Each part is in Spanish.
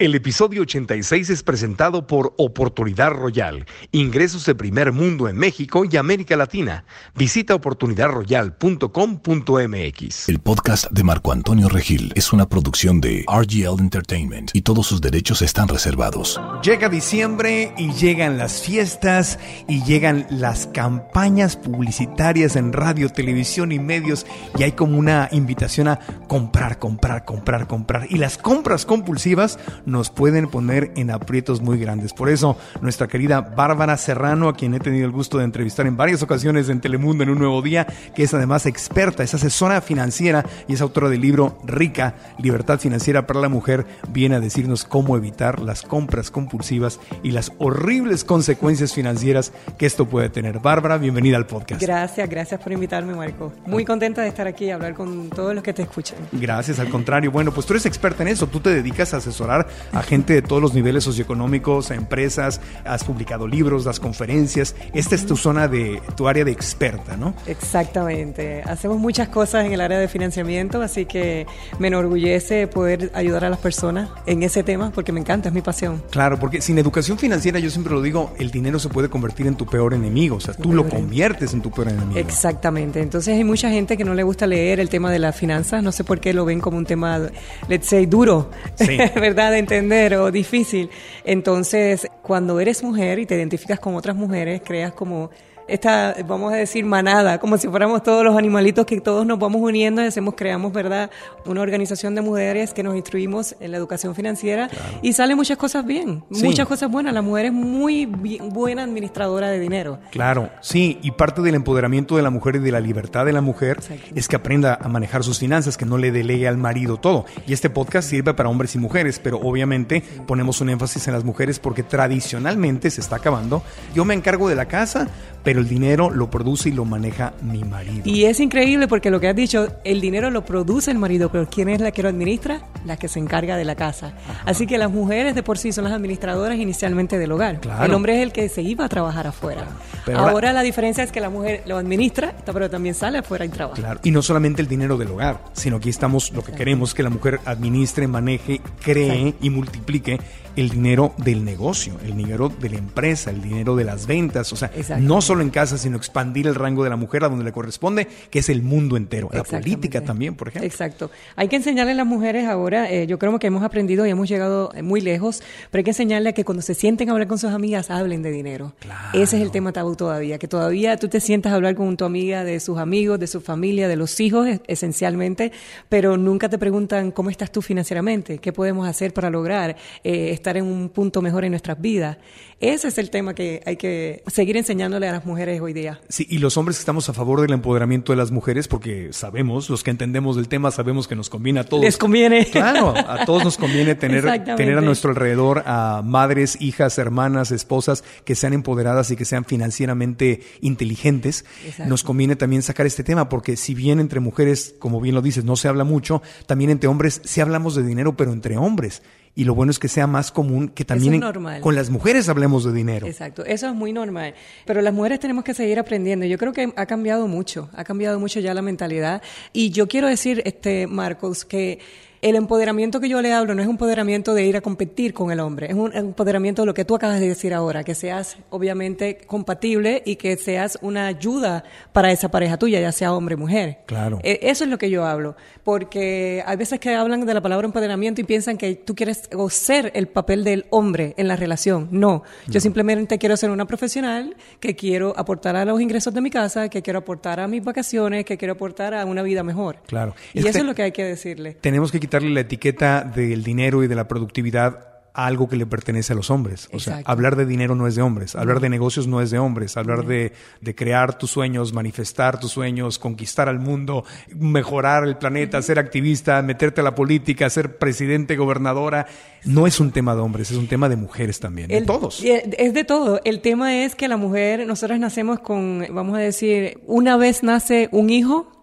El episodio 86 es presentado por Oportunidad Royal, ingresos de primer mundo en México y América Latina. Visita oportunidadroyal.com.mx. El podcast de Marco Antonio Regil es una producción de RGL Entertainment y todos sus derechos están reservados. Llega diciembre y llegan las fiestas y llegan las campañas publicitarias en radio, televisión y medios y hay como una invitación a comprar, comprar, comprar, comprar. Y las compras compulsivas nos pueden poner en aprietos muy grandes. Por eso, nuestra querida Bárbara Serrano, a quien he tenido el gusto de entrevistar en varias ocasiones en Telemundo en un nuevo día, que es además experta, es asesora financiera y es autora del libro Rica, Libertad Financiera para la Mujer, viene a decirnos cómo evitar las compras compulsivas y las horribles consecuencias financieras que esto puede tener. Bárbara, bienvenida al podcast. Gracias, gracias por invitarme, Marco. Muy contenta de estar aquí y hablar con todos los que te escuchan. Gracias, al contrario. Bueno, pues tú eres experta en eso, tú te dedicas a asesorar a gente de todos los niveles socioeconómicos, a empresas, has publicado libros, das conferencias. Esta es tu zona de, tu área de experta, ¿no? Exactamente. Hacemos muchas cosas en el área de financiamiento, así que me enorgullece poder ayudar a las personas en ese tema porque me encanta, es mi pasión. Claro, porque sin educación financiera, yo siempre lo digo, el dinero se puede convertir en tu peor enemigo, o sea, tú lo conviertes en tu peor enemigo. Exactamente. Entonces hay mucha gente que no le gusta leer el tema de las finanzas, no sé por qué lo ven como un tema, let's say, duro, sí. ¿verdad? Entender o difícil. Entonces, cuando eres mujer y te identificas con otras mujeres, creas como esta, vamos a decir, manada, como si fuéramos todos los animalitos que todos nos vamos uniendo y hacemos, creamos, ¿verdad?, una organización de mujeres que nos instruimos en la educación financiera y salen muchas cosas bien, muchas cosas buenas. La mujer es muy buena administradora de dinero. Claro, sí, y parte del empoderamiento de la mujer y de la libertad de la mujer es que aprenda a manejar sus finanzas, que no le delegue al marido todo. Y este podcast sirve para hombres y mujeres, pero obviamente ponemos un énfasis en las mujeres porque tradicionalmente se está acabando. Yo me encargo de la casa, pero el dinero lo produce y lo maneja mi marido. Y es increíble porque lo que has dicho, el dinero lo produce el marido, pero ¿quién es la que lo administra? La que se encarga de la casa. Así que las mujeres de por sí son las administradoras inicialmente del hogar. El hombre es el que se iba a trabajar afuera. ahora, la diferencia es que la mujer lo administra, pero también sale afuera y trabaja. Claro. Y no solamente el dinero del hogar, sino aquí estamos, lo que queremos que la mujer administre, maneje, cree y multiplique el dinero del negocio, el dinero de la empresa, el dinero de las ventas, o sea, no solo en casa, sino expandir el rango de la mujer a donde le corresponde, que es el mundo entero, la política también, por ejemplo. Exacto. Hay que enseñarle a las mujeres ahora, eh, yo creo que hemos aprendido y hemos llegado muy lejos, pero hay que enseñarle a que cuando se sienten a hablar con sus amigas, hablen de dinero. Ese es el tema tabú todavía, que todavía tú te sientas a hablar con tu amiga de sus amigos, de su familia, de los hijos, esencialmente, pero nunca te preguntan cómo estás tú financieramente, qué podemos hacer para lograr eh, estar en un punto mejor en nuestras vidas. Ese es el tema que hay que seguir enseñándole a las mujeres hoy día. Sí, y los hombres estamos a favor del empoderamiento de las mujeres, porque sabemos, los que entendemos del tema, sabemos que nos conviene a todos. Les conviene. Claro, a todos nos conviene tener, tener a nuestro alrededor a madres, hijas, hermanas, esposas que sean empoderadas y que sean financieramente inteligentes. Nos conviene también sacar este tema, porque si bien entre mujeres, como bien lo dices, no se habla mucho, también entre hombres sí hablamos de dinero, pero entre hombres y lo bueno es que sea más común que también con las mujeres hablemos de dinero. Exacto, eso es muy normal. Pero las mujeres tenemos que seguir aprendiendo. Yo creo que ha cambiado mucho, ha cambiado mucho ya la mentalidad. Y yo quiero decir, este Marcos, que El empoderamiento que yo le hablo no es un empoderamiento de ir a competir con el hombre, es un empoderamiento de lo que tú acabas de decir ahora, que seas obviamente compatible y que seas una ayuda para esa pareja tuya, ya sea hombre o mujer. Claro. E, eso es lo que yo hablo, porque hay veces que hablan de la palabra empoderamiento y piensan que tú quieres ser el papel del hombre en la relación. No, yo simplemente quiero ser una profesional que quiero aportar a los ingresos de mi casa, que quiero aportar a mis vacaciones, que quiero aportar a una vida mejor. Claro. Y eso es lo que hay que decirle. Tenemos que quitarle la etiqueta del dinero y de la productividad algo que le pertenece a los hombres. O sea, hablar de dinero no es de hombres, hablar de negocios no es de hombres, hablar de, de, crear tus sueños, manifestar tus sueños, conquistar al mundo, mejorar el planeta, ser activista, meterte a la política, ser presidente, gobernadora, no es un tema de hombres, es un tema de mujeres también, de todos. Es de todo. El tema es que la mujer, nosotros nacemos con, vamos a decir, una vez nace un hijo,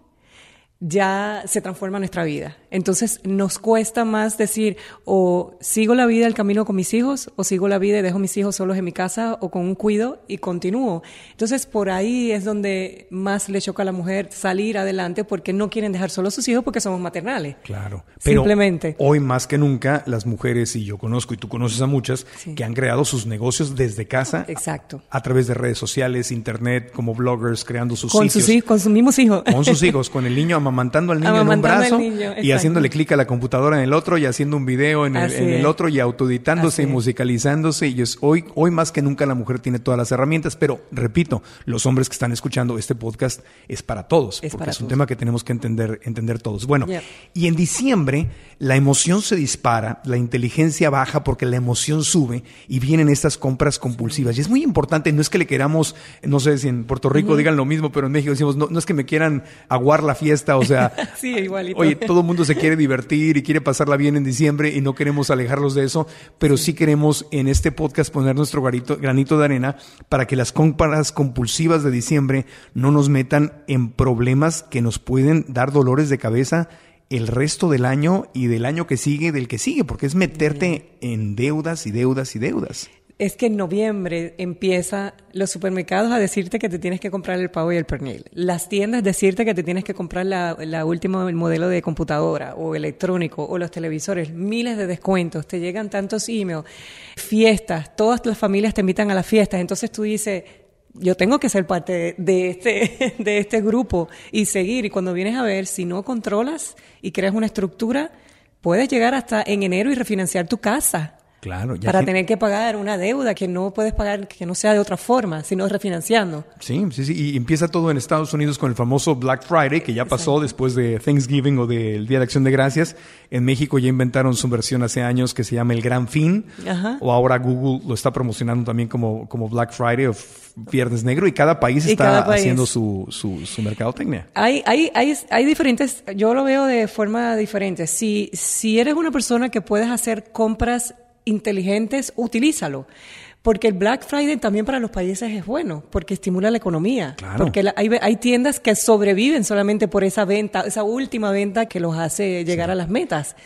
ya se transforma nuestra vida. Entonces nos cuesta más decir o sigo la vida, el camino con mis hijos, o sigo la vida y dejo mis hijos solos en mi casa o con un cuido y continúo. Entonces por ahí es donde más le choca a la mujer salir adelante porque no quieren dejar solos sus hijos porque somos maternales. Claro. Pero Simplemente. Hoy más que nunca las mujeres, y yo conozco y tú conoces a muchas, que han creado sus negocios desde casa. Exacto. A, través de redes sociales, internet, como bloggers, creando sus con sitios. Sus hijos, con sus mismos hijos. Con sus hijos, con el niño amamantando al niño en un brazo y haciéndole clic a la computadora en el otro y haciendo un video en el, otro y autoeditándose y musicalizándose. Y es hoy, hoy más que nunca la mujer tiene todas las herramientas. Pero repito, los hombres que están escuchando este podcast es para todos, porque es un tema que tenemos que entender, entender todos. Bueno, y en diciembre la emoción se dispara, la inteligencia baja porque la emoción sube y vienen estas compras compulsivas. Y es muy importante, no es que le queramos, no sé si en Puerto Rico digan lo mismo, pero en México decimos, no, no es que me quieran aguar la fiesta, o sea, sí, igualito. oye, todo el mundo se quiere divertir y quiere pasarla bien en diciembre y no queremos alejarlos de eso, pero sí queremos en este podcast poner nuestro granito de arena para que las compras compulsivas de diciembre no nos metan en problemas que nos pueden dar dolores de cabeza el resto del año y del año que sigue, del que sigue, porque es meterte en deudas y deudas y deudas. Es que en noviembre empieza los supermercados a decirte que te tienes que comprar el pavo y el pernil. Las tiendas decirte que te tienes que comprar la, última modelo de computadora o electrónico o los televisores. Miles de descuentos. Te llegan tantos emails. Fiestas. Todas las familias te invitan a las fiestas. Entonces tú dices, yo tengo que ser parte de este, de este grupo y seguir. Y cuando vienes a ver, si no controlas y creas una estructura, puedes llegar hasta en enero y refinanciar tu casa. Claro, para tener que pagar una deuda que no puedes pagar, que no sea de otra forma, sino refinanciando. Sí, sí, sí. Y empieza todo en Estados Unidos con el famoso Black Friday, que ya pasó después de Thanksgiving o del Día de Acción de Gracias. En México ya inventaron su versión hace años que se llama el Gran Fin. O ahora Google lo está promocionando también como, como Black Friday o Viernes Negro. Y cada país está haciendo su, su, su mercadotecnia. Hay, hay, hay, hay diferentes, yo lo veo de forma diferente. Si, si eres una persona que puedes hacer compras inteligentes, utilízalo. Porque el Black Friday también para los países es bueno, porque estimula la economía. Porque hay, hay, tiendas que sobreviven solamente por esa venta, esa última venta que los hace llegar a las metas.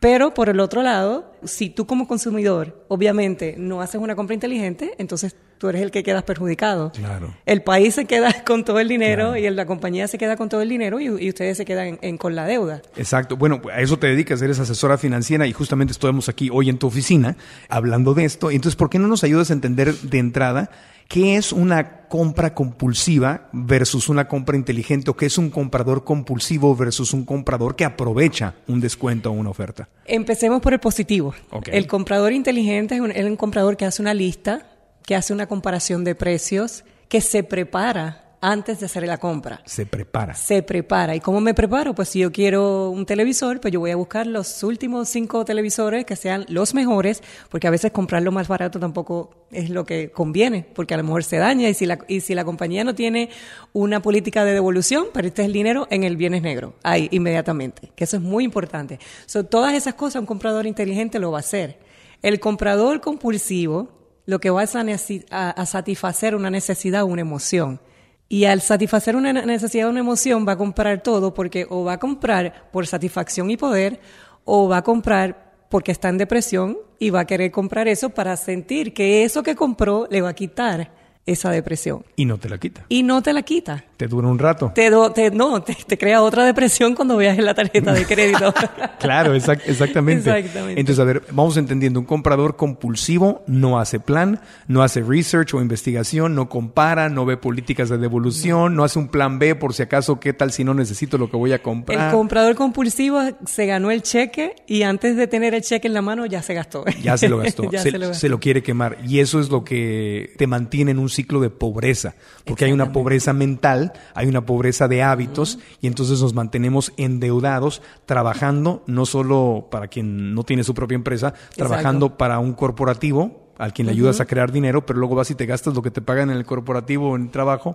Pero por el otro lado, si tú como consumidor, obviamente, no haces una compra inteligente, entonces tú eres el que quedas perjudicado. Claro. El país se queda con todo el dinero y la compañía se queda con todo el dinero y, ustedes se quedan en, con la deuda. Exacto. Bueno, a eso te dedicas, eres asesora financiera y justamente estamos aquí hoy en tu oficina hablando de esto. Entonces, ¿por qué no nos ayudas a entender de entrada qué es una compra compulsiva versus una compra inteligente o qué es un comprador compulsivo versus un comprador que aprovecha un descuento o una oferta? Empecemos por el positivo. El comprador inteligente es un comprador que hace una lista que hace una comparación de precios, que se prepara antes de hacer la compra. Se prepara. Se prepara. ¿Y cómo me preparo? Pues si yo quiero un televisor, pues yo voy a buscar los últimos cinco televisores que sean los mejores, porque a veces comprar lo más barato tampoco es lo que conviene, porque a lo mejor se daña y si la, y si la compañía no tiene una política de devolución, este el dinero en el bienes negro, ahí inmediatamente, que eso es muy importante. So, todas esas cosas un comprador inteligente lo va a hacer. El comprador compulsivo lo que va a, satisfacer una necesidad o una emoción. Y al satisfacer una necesidad una emoción va a comprar todo porque o va a comprar por satisfacción y poder o va a comprar porque está en depresión y va a querer comprar eso para sentir que eso que compró le va a quitar esa depresión. Y no te la quita. Y no te la quita. Te dura un rato. Te, te no, te, crea otra depresión cuando veas en la tarjeta de crédito. claro, exactamente. exactamente. Entonces, a ver, vamos entendiendo, un comprador compulsivo no hace plan, no hace research o investigación, no compara, no ve políticas de devolución, no, hace un plan B por si acaso, ¿qué tal si no necesito lo que voy a comprar? El comprador compulsivo se ganó el cheque y antes de tener el cheque en la mano ya se gastó. Ya se lo gastó. se, lo quiere quemar. Y eso es lo que te mantiene en un ciclo de pobreza, porque hay una pobreza mental hay una pobreza de hábitos y entonces nos mantenemos endeudados trabajando no solo para quien no tiene su propia empresa, trabajando para un corporativo al quien le ayudas a crear dinero, pero luego vas y te gastas lo que te pagan en el corporativo o en el trabajo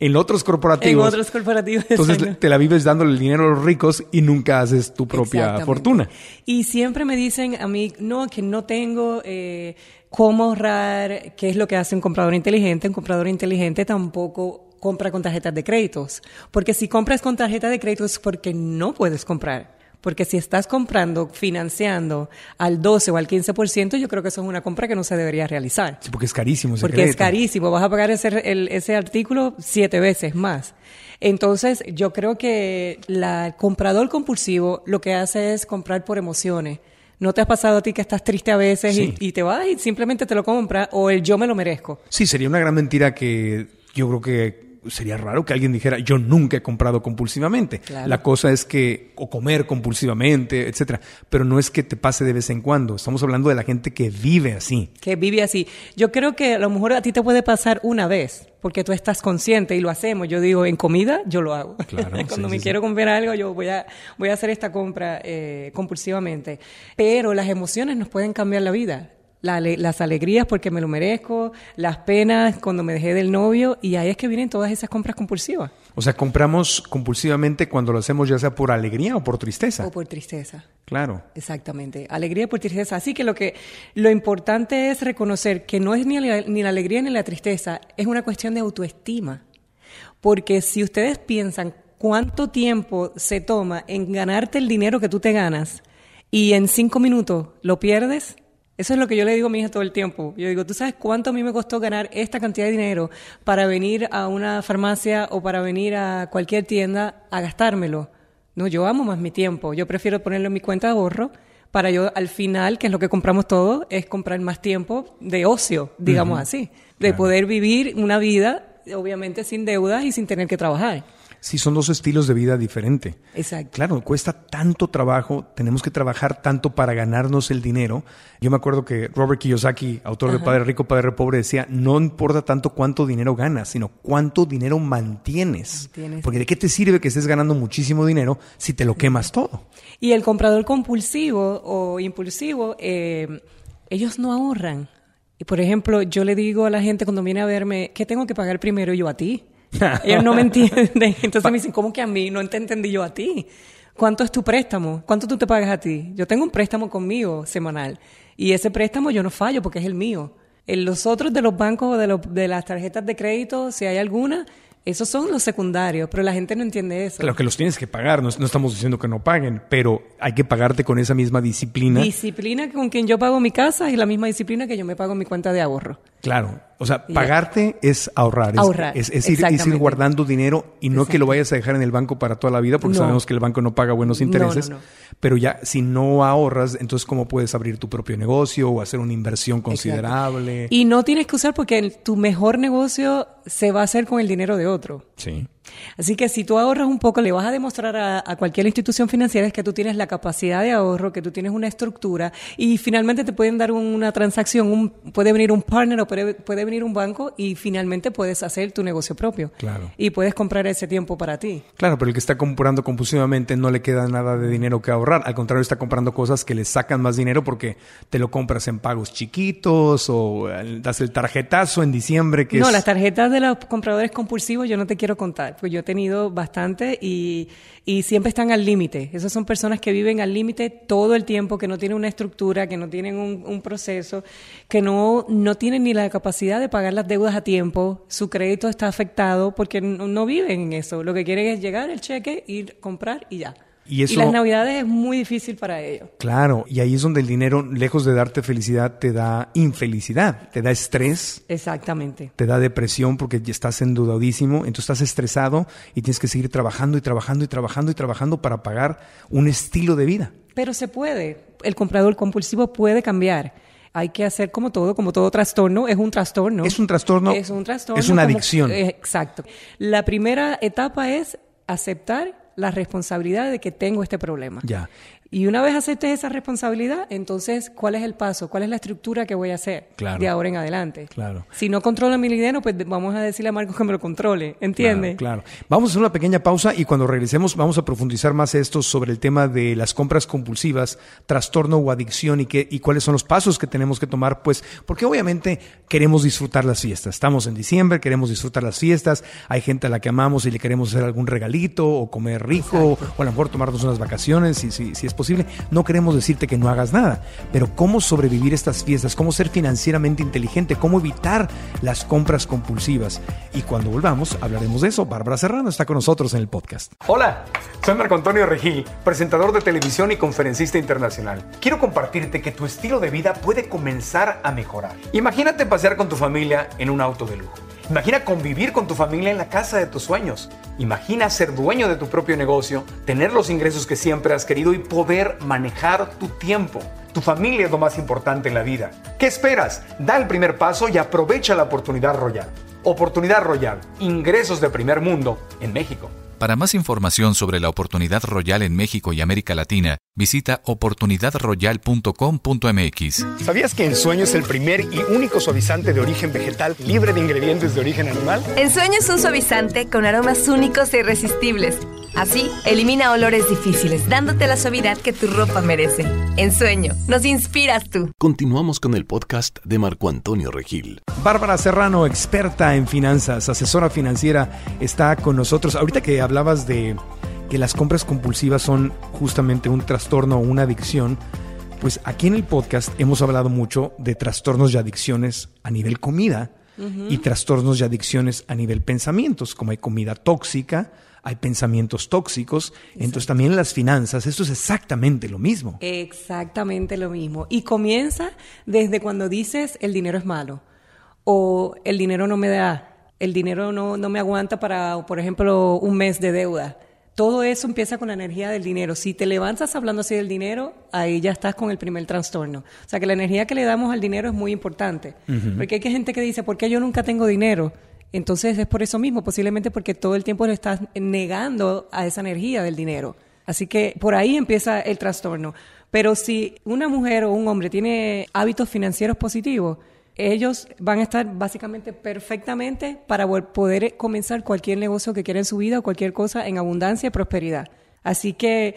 en otros corporativos. En otros corporativos. Entonces te la vives dándole el dinero a los ricos y nunca haces tu propia fortuna. Y siempre me dicen a mí, no, que no tengo eh, cómo ahorrar, qué es lo que hace un comprador inteligente. Un comprador inteligente tampoco compra con tarjetas de créditos. Porque si compras con tarjeta de créditos es porque no puedes comprar. Porque si estás comprando, financiando al 12 o al 15%, yo creo que eso es una compra que no se debería realizar. Sí, porque es carísimo. Ese porque es carísimo. Vas a pagar ese, ese artículo siete veces más. Entonces, yo creo que la, el comprador compulsivo lo que hace es comprar por emociones. ¿No te has pasado a ti que estás triste a veces y, y, te vas y simplemente te lo compras o el yo me lo merezco? Sí, sería una gran mentira que yo creo que sería raro que alguien dijera, yo nunca he comprado compulsivamente. La cosa es que, o comer compulsivamente, etcétera. Pero no es que te pase de vez en cuando. Estamos hablando de la gente que vive así. Que vive así. Yo creo que a lo mejor a ti te puede pasar una vez, porque tú estás consciente y lo hacemos. Yo digo, en comida, yo lo hago. Cuando me quiero comprar algo, yo voy a, voy a hacer esta compra eh, compulsivamente. Pero las emociones nos pueden cambiar la vida las alegrías porque me lo merezco, las penas cuando me dejé del novio y ahí es que vienen todas esas compras compulsivas. O sea, compramos compulsivamente cuando lo hacemos ya sea por alegría o por tristeza. O por tristeza. Claro. Exactamente. Alegría por tristeza. Así que lo que lo importante es reconocer que no es ni la, ni la alegría ni la tristeza, es una cuestión de autoestima. Porque si ustedes piensan cuánto tiempo se toma en ganarte el dinero que tú te ganas y en cinco minutos lo pierdes, eso es lo que yo le digo a mi hija todo el tiempo. Yo digo, ¿tú sabes cuánto a mí me costó ganar esta cantidad de dinero para venir a una farmacia o para venir a cualquier tienda a gastármelo? No, yo amo más mi tiempo. Yo prefiero ponerlo en mi cuenta de ahorro para yo al final, que es lo que compramos todos, es comprar más tiempo de ocio, digamos así. De poder vivir una vida, obviamente sin deudas y sin tener que trabajar. Sí, son dos estilos de vida diferentes. Exacto. Claro, cuesta tanto trabajo, tenemos que trabajar tanto para ganarnos el dinero. Yo me acuerdo que Robert Kiyosaki, autor de Padre Rico, Padre Pobre, decía, no importa tanto cuánto dinero ganas, sino cuánto dinero mantienes. Porque de qué te sirve que estés ganando muchísimo dinero si te lo quemas todo. Y el comprador compulsivo o impulsivo, eh, ellos no ahorran. Y por ejemplo, yo le digo a la gente cuando viene a verme, ¿qué tengo que pagar primero yo a ti? Ellos no me entienden. Entonces me dicen, ¿cómo que a mí? No te entendí yo a ti. ¿Cuánto es tu préstamo? ¿Cuánto tú te pagas a ti? Yo tengo un préstamo conmigo semanal y ese préstamo yo no fallo porque es el mío. En los otros de los bancos o de, los, de las tarjetas de crédito, si hay alguna, esos son los secundarios, pero la gente no entiende eso. Claro que los tienes que pagar, no, estamos diciendo que no paguen, pero hay que pagarte con esa misma disciplina. Disciplina con quien yo pago mi casa y la misma disciplina que yo me pago mi cuenta de ahorro. Claro, o sea, pagarte es ahorrar, es, es, ir, guardando dinero y no que lo vayas a dejar en el banco para toda la vida, porque sabemos que el banco no paga buenos intereses, pero ya si no ahorras, entonces ¿cómo puedes abrir tu propio negocio o hacer una inversión considerable? Y no tienes que usar porque tu mejor negocio se va a hacer con el dinero de otro. Sí. Así que si tú ahorras un poco, le vas a demostrar a, cualquier institución financiera que tú tienes la capacidad de ahorro, que tú tienes una estructura y finalmente te pueden dar una transacción, un, puede venir un partner o puede, puede, venir un banco y finalmente puedes hacer tu negocio propio. Claro. Y puedes comprar ese tiempo para ti. Claro, pero el que está comprando compulsivamente no le queda nada de dinero que ahorrar. Al contrario, está comprando cosas que le sacan más dinero porque te lo compras en pagos chiquitos o eh, das el tarjetazo en diciembre. Que no, las tarjetas de los compradores compulsivos yo no te quiero contar yo he tenido bastante y, siempre están al límite. Esas son personas que viven al límite todo el tiempo, que no tienen una estructura, que no tienen un, un, proceso, que no, no tienen ni la capacidad de pagar las deudas a tiempo, su crédito está afectado porque no, no viven en eso. Lo que quieren es llegar el cheque, ir, comprar y ya. Y, eso, las navidades es muy difícil para ellos. Claro, y ahí es donde el dinero, lejos de darte felicidad, te da infelicidad, te da estrés. Exactamente. Te da depresión porque estás endeudadísimo, entonces estás estresado y tienes que seguir trabajando y trabajando y trabajando y trabajando para pagar un estilo de vida. Pero se puede. El comprador compulsivo puede cambiar hay que hacer como todo, como todo trastorno, es un trastorno. Es un trastorno. Es un trastorno. Es una adicción. exacto. La primera etapa es aceptar la responsabilidad de que tengo este problema. Ya. Y una vez aceptes esa responsabilidad, entonces, ¿cuál es el paso? ¿Cuál es la estructura que voy a hacer de ahora en adelante? Claro. Si no controla mi dinero, pues vamos a decirle a Marcos que me lo controle, ¿entiende? Claro, Vamos a hacer una pequeña pausa y cuando regresemos vamos a profundizar más esto sobre el tema de las compras compulsivas, trastorno o adicción y, qué, y cuáles son los pasos que tenemos que tomar, pues porque obviamente queremos disfrutar las fiestas. Estamos en diciembre, queremos disfrutar las fiestas, hay gente a la que amamos y le queremos hacer algún regalito o comer rico o a lo mejor tomarnos unas vacaciones si, si, si es posible no queremos decirte que no hagas nada, pero cómo sobrevivir estas fiestas, cómo ser financieramente inteligente, cómo evitar las compras compulsivas. Y cuando volvamos, hablaremos de eso. Bárbara Serrano está con nosotros en el podcast. Hola, soy Marco Antonio Regil, presentador de televisión y conferencista internacional. Quiero compartirte que tu estilo de vida puede comenzar a mejorar. Imagínate pasear con tu familia en un auto de lujo Imagina convivir con tu familia en la casa de tus sueños. Imagina ser dueño de tu propio negocio, tener los ingresos que siempre has querido y poder manejar tu tiempo. Tu familia es lo más importante en la vida. ¿Qué esperas? Da el primer paso y aprovecha la oportunidad royal. Oportunidad royal, ingresos de primer mundo en México. Para más información sobre la oportunidad royal en México y América Latina, visita oportunidadroyal.com.mx. ¿Sabías que Ensueño es el primer y único suavizante de origen vegetal libre de ingredientes de origen animal? Ensueño es un suavizante con aromas únicos e irresistibles. Así, elimina olores difíciles, dándote la suavidad que tu ropa merece. Ensueño, nos inspiras tú. Continuamos con el podcast de Marco Antonio Regil. Bárbara Serrano, experta en finanzas, asesora financiera, está con nosotros. Ahorita que hablabas de que las compras compulsivas son justamente un trastorno o una adicción, pues aquí en el podcast hemos hablado mucho de trastornos y adicciones a nivel comida y trastornos y adicciones a nivel pensamientos, como hay comida tóxica, hay pensamientos tóxicos, entonces también las finanzas, esto es exactamente lo mismo. Exactamente lo mismo. Y comienza desde cuando dices el dinero es malo o el dinero no me da, el dinero no, no me aguanta para, por ejemplo, un mes de deuda todo eso empieza con la energía del dinero. Si te levantas hablando así del dinero, ahí ya estás con el primer trastorno. O sea que la energía que le damos al dinero es muy importante. Porque hay gente que dice, ¿por qué yo nunca tengo dinero? Entonces es por eso mismo, posiblemente porque todo el tiempo le estás negando a esa energía del dinero. Así que por ahí empieza el trastorno. Pero si una mujer o un hombre tiene hábitos financieros positivos, ellos van a estar básicamente perfectamente para poder comenzar cualquier negocio que quiera en su vida o cualquier cosa en abundancia y prosperidad. Así que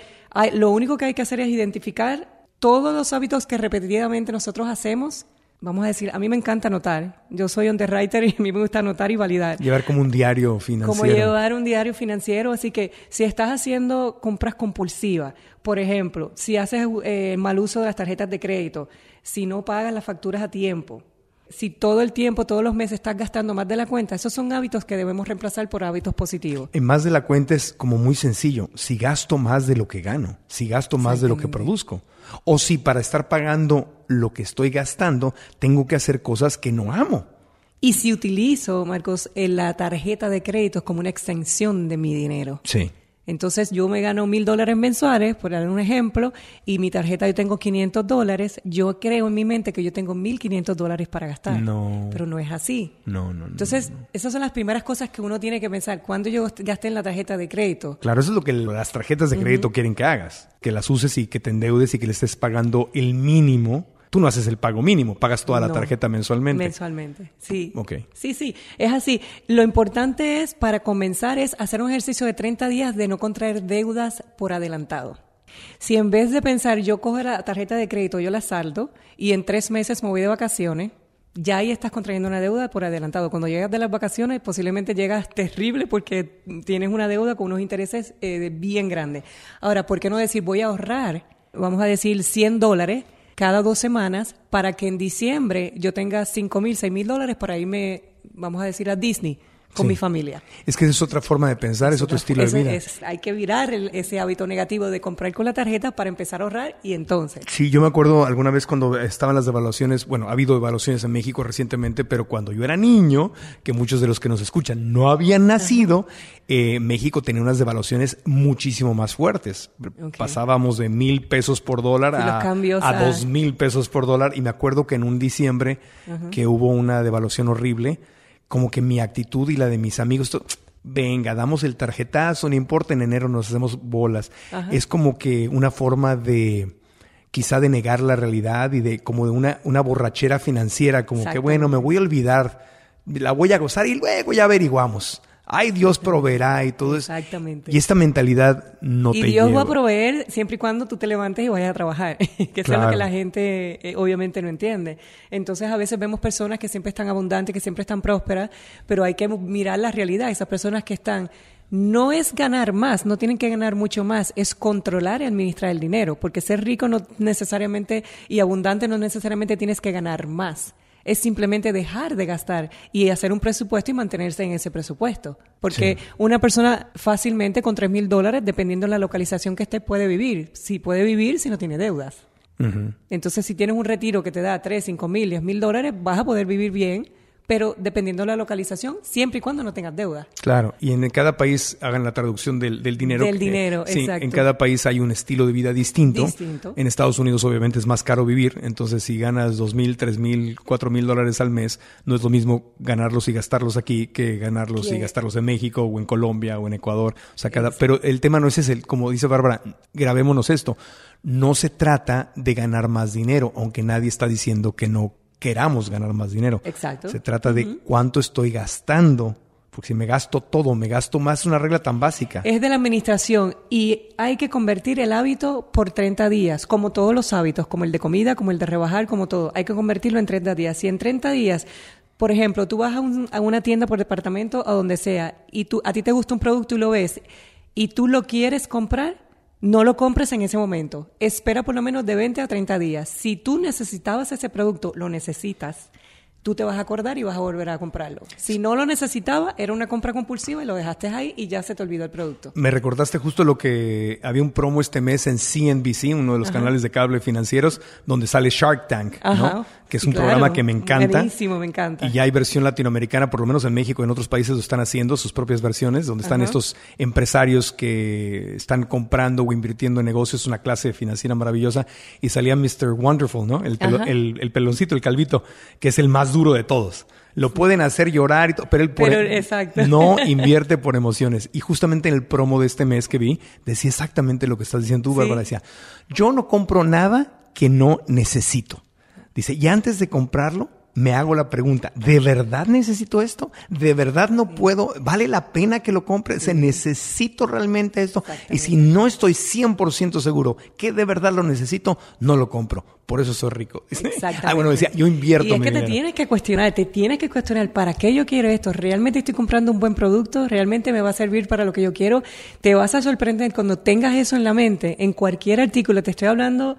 lo único que hay que hacer es identificar todos los hábitos que repetidamente nosotros hacemos. Vamos a decir, a mí me encanta anotar. Yo soy underwriter y a mí me gusta anotar y validar. Llevar como un diario financiero. Como llevar un diario financiero. Así que si estás haciendo compras compulsivas, por ejemplo, si haces eh, mal uso de las tarjetas de crédito, si no pagas las facturas a tiempo, si todo el tiempo, todos los meses estás gastando más de la cuenta, esos son hábitos que debemos reemplazar por hábitos positivos. En más de la cuenta es como muy sencillo. Si gasto más de lo que gano, si gasto más de lo que produzco, o si para estar pagando lo que estoy gastando, tengo que hacer cosas que no amo. Y si utilizo, Marcos, la tarjeta de crédito como una extensión de mi dinero. Sí. Entonces yo me gano mil dólares mensuales, por dar un ejemplo, y mi tarjeta yo tengo 500 dólares, yo creo en mi mente que yo tengo 1500 dólares para gastar. No. Pero no es así. No, no, no. Entonces, esas son las primeras cosas que uno tiene que pensar. ¿Cuándo yo gasté en la tarjeta de crédito? Claro, eso es lo que las tarjetas de crédito quieren que hagas. Que las uses y que te endeudes y que le estés pagando el mínimo Tú no haces el pago mínimo, pagas toda la tarjeta mensualmente. Mensualmente, sí. Ok. Sí, sí, es así. Lo importante es, para comenzar, es hacer un ejercicio de 30 días de no contraer deudas por adelantado. Si en vez de pensar, yo cojo la tarjeta de crédito, yo la saldo y en tres meses me voy de vacaciones, ya ahí estás contrayendo una deuda por adelantado. Cuando llegas de las vacaciones, posiblemente llegas terrible porque tienes una deuda con unos intereses eh, bien grandes. Ahora, ¿por qué no decir voy a ahorrar, vamos a decir 100 dólares cada dos semanas para que en diciembre yo tenga cinco mil, seis mil dólares para irme, vamos a decir, a Disney. Con mi familia. Es que es otra forma de pensar, es, otro estilo de vida. hay que virar ese hábito negativo de comprar con la tarjeta para empezar a ahorrar y entonces. Sí, yo me acuerdo alguna vez cuando estaban las devaluaciones, bueno, ha habido devaluaciones en México recientemente, pero cuando yo era niño, que muchos de los que nos escuchan no habían nacido, eh, México tenía unas devaluaciones muchísimo más fuertes. Pasábamos de mil pesos por dólar a, a, dos mil pesos por dólar y me acuerdo que en un diciembre que hubo una devaluación horrible, como que mi actitud y la de mis amigos, venga, damos el tarjetazo, no importa, en enero nos hacemos bolas. Es como que una forma de quizá de negar la realidad y de como de una, una borrachera financiera, como que bueno, me voy a olvidar, la voy a gozar y luego ya averiguamos ay, Dios proveerá y todo eso. Exactamente. Y esta mentalidad no y te Dios va a proveer siempre y cuando tú te levantes y vayas a trabajar, que es lo que la gente eh, obviamente no entiende. Entonces a veces vemos personas que siempre están abundantes, que siempre están prósperas, pero hay que mirar la realidad. Esas personas que están no es ganar más, no tienen que ganar mucho más, es controlar y administrar el dinero, porque ser rico no necesariamente y abundante no necesariamente tienes que ganar más es simplemente dejar de gastar y hacer un presupuesto y mantenerse en ese presupuesto. Porque una persona fácilmente con tres mil dólares, dependiendo de la localización que esté, puede vivir. Si puede vivir si no tiene deudas. Entonces, si tienes un retiro que te da tres, cinco mil, diez mil dólares, vas a poder vivir bien pero dependiendo de la localización, siempre y cuando no tengas deuda. Claro, y en cada país hagan la traducción del, dinero. Del dinero, sí, En cada país hay un estilo de vida distinto. distinto. En Estados Unidos obviamente es más caro vivir, entonces si ganas dos mil, tres mil, cuatro mil dólares al mes, no es lo mismo ganarlos y gastarlos aquí que ganarlos y gastarlos en México o en Colombia o en Ecuador. O sea, cada, pero el tema no es ese, como dice Bárbara, grabémonos esto. No se trata de ganar más dinero, aunque nadie está diciendo que no queramos ganar más dinero. Exacto. Se trata de cuánto estoy gastando. Porque si me gasto todo, me gasto más, es una regla tan básica. Es de la administración y hay que convertir el hábito por 30 días, como todos los hábitos, como el de comida, como el de rebajar, como todo. Hay que convertirlo en 30 días. Si en 30 días, por ejemplo, tú vas a, a una tienda por departamento, a donde sea, y tú, a ti te gusta un producto y lo ves, y tú lo quieres comprar, no lo compres en ese momento. Espera por lo menos de 20 a 30 días. Si tú necesitabas ese producto, lo necesitas, tú te vas a acordar y vas a volver a comprarlo. Si no lo necesitaba, era una compra compulsiva y lo dejaste ahí y ya se te olvidó el producto. Me recordaste justo lo que había un promo este mes en CNBC, uno de los canales de cable financieros, donde sale Shark Tank, ¿no? que es un programa que me encanta. Buenísimo, me encanta. Y ya hay versión latinoamericana, por lo menos en México y en otros países lo están haciendo, sus propias versiones, donde están estos empresarios que están comprando o invirtiendo en negocios, una clase financiera maravillosa. Y salía Mr. Wonderful, ¿no? El, el, el peloncito, el calvito, que es el más duro de todos. Lo pueden hacer llorar, y pero él no invierte por emociones. Y justamente en el promo de este mes que vi, decía exactamente lo que estás diciendo tú, Bárbara. Decía, yo no compro nada que no necesito. Dice, y antes de comprarlo, me hago la pregunta, ¿de verdad necesito esto? ¿De verdad no puedo? ¿Vale la pena que lo compre? ¿Se necesito realmente esto? Y si no estoy 100% seguro que de verdad lo necesito, no lo compro. Por eso soy rico. Ah, bueno, decía, yo invierto. Y es que te tienes que cuestionar, te tienes que cuestionar, ¿para qué yo quiero esto? ¿Realmente estoy comprando un buen producto? ¿Realmente me va a servir para lo que yo quiero? Te vas a sorprender cuando tengas eso en la mente, en cualquier artículo, te estoy hablando,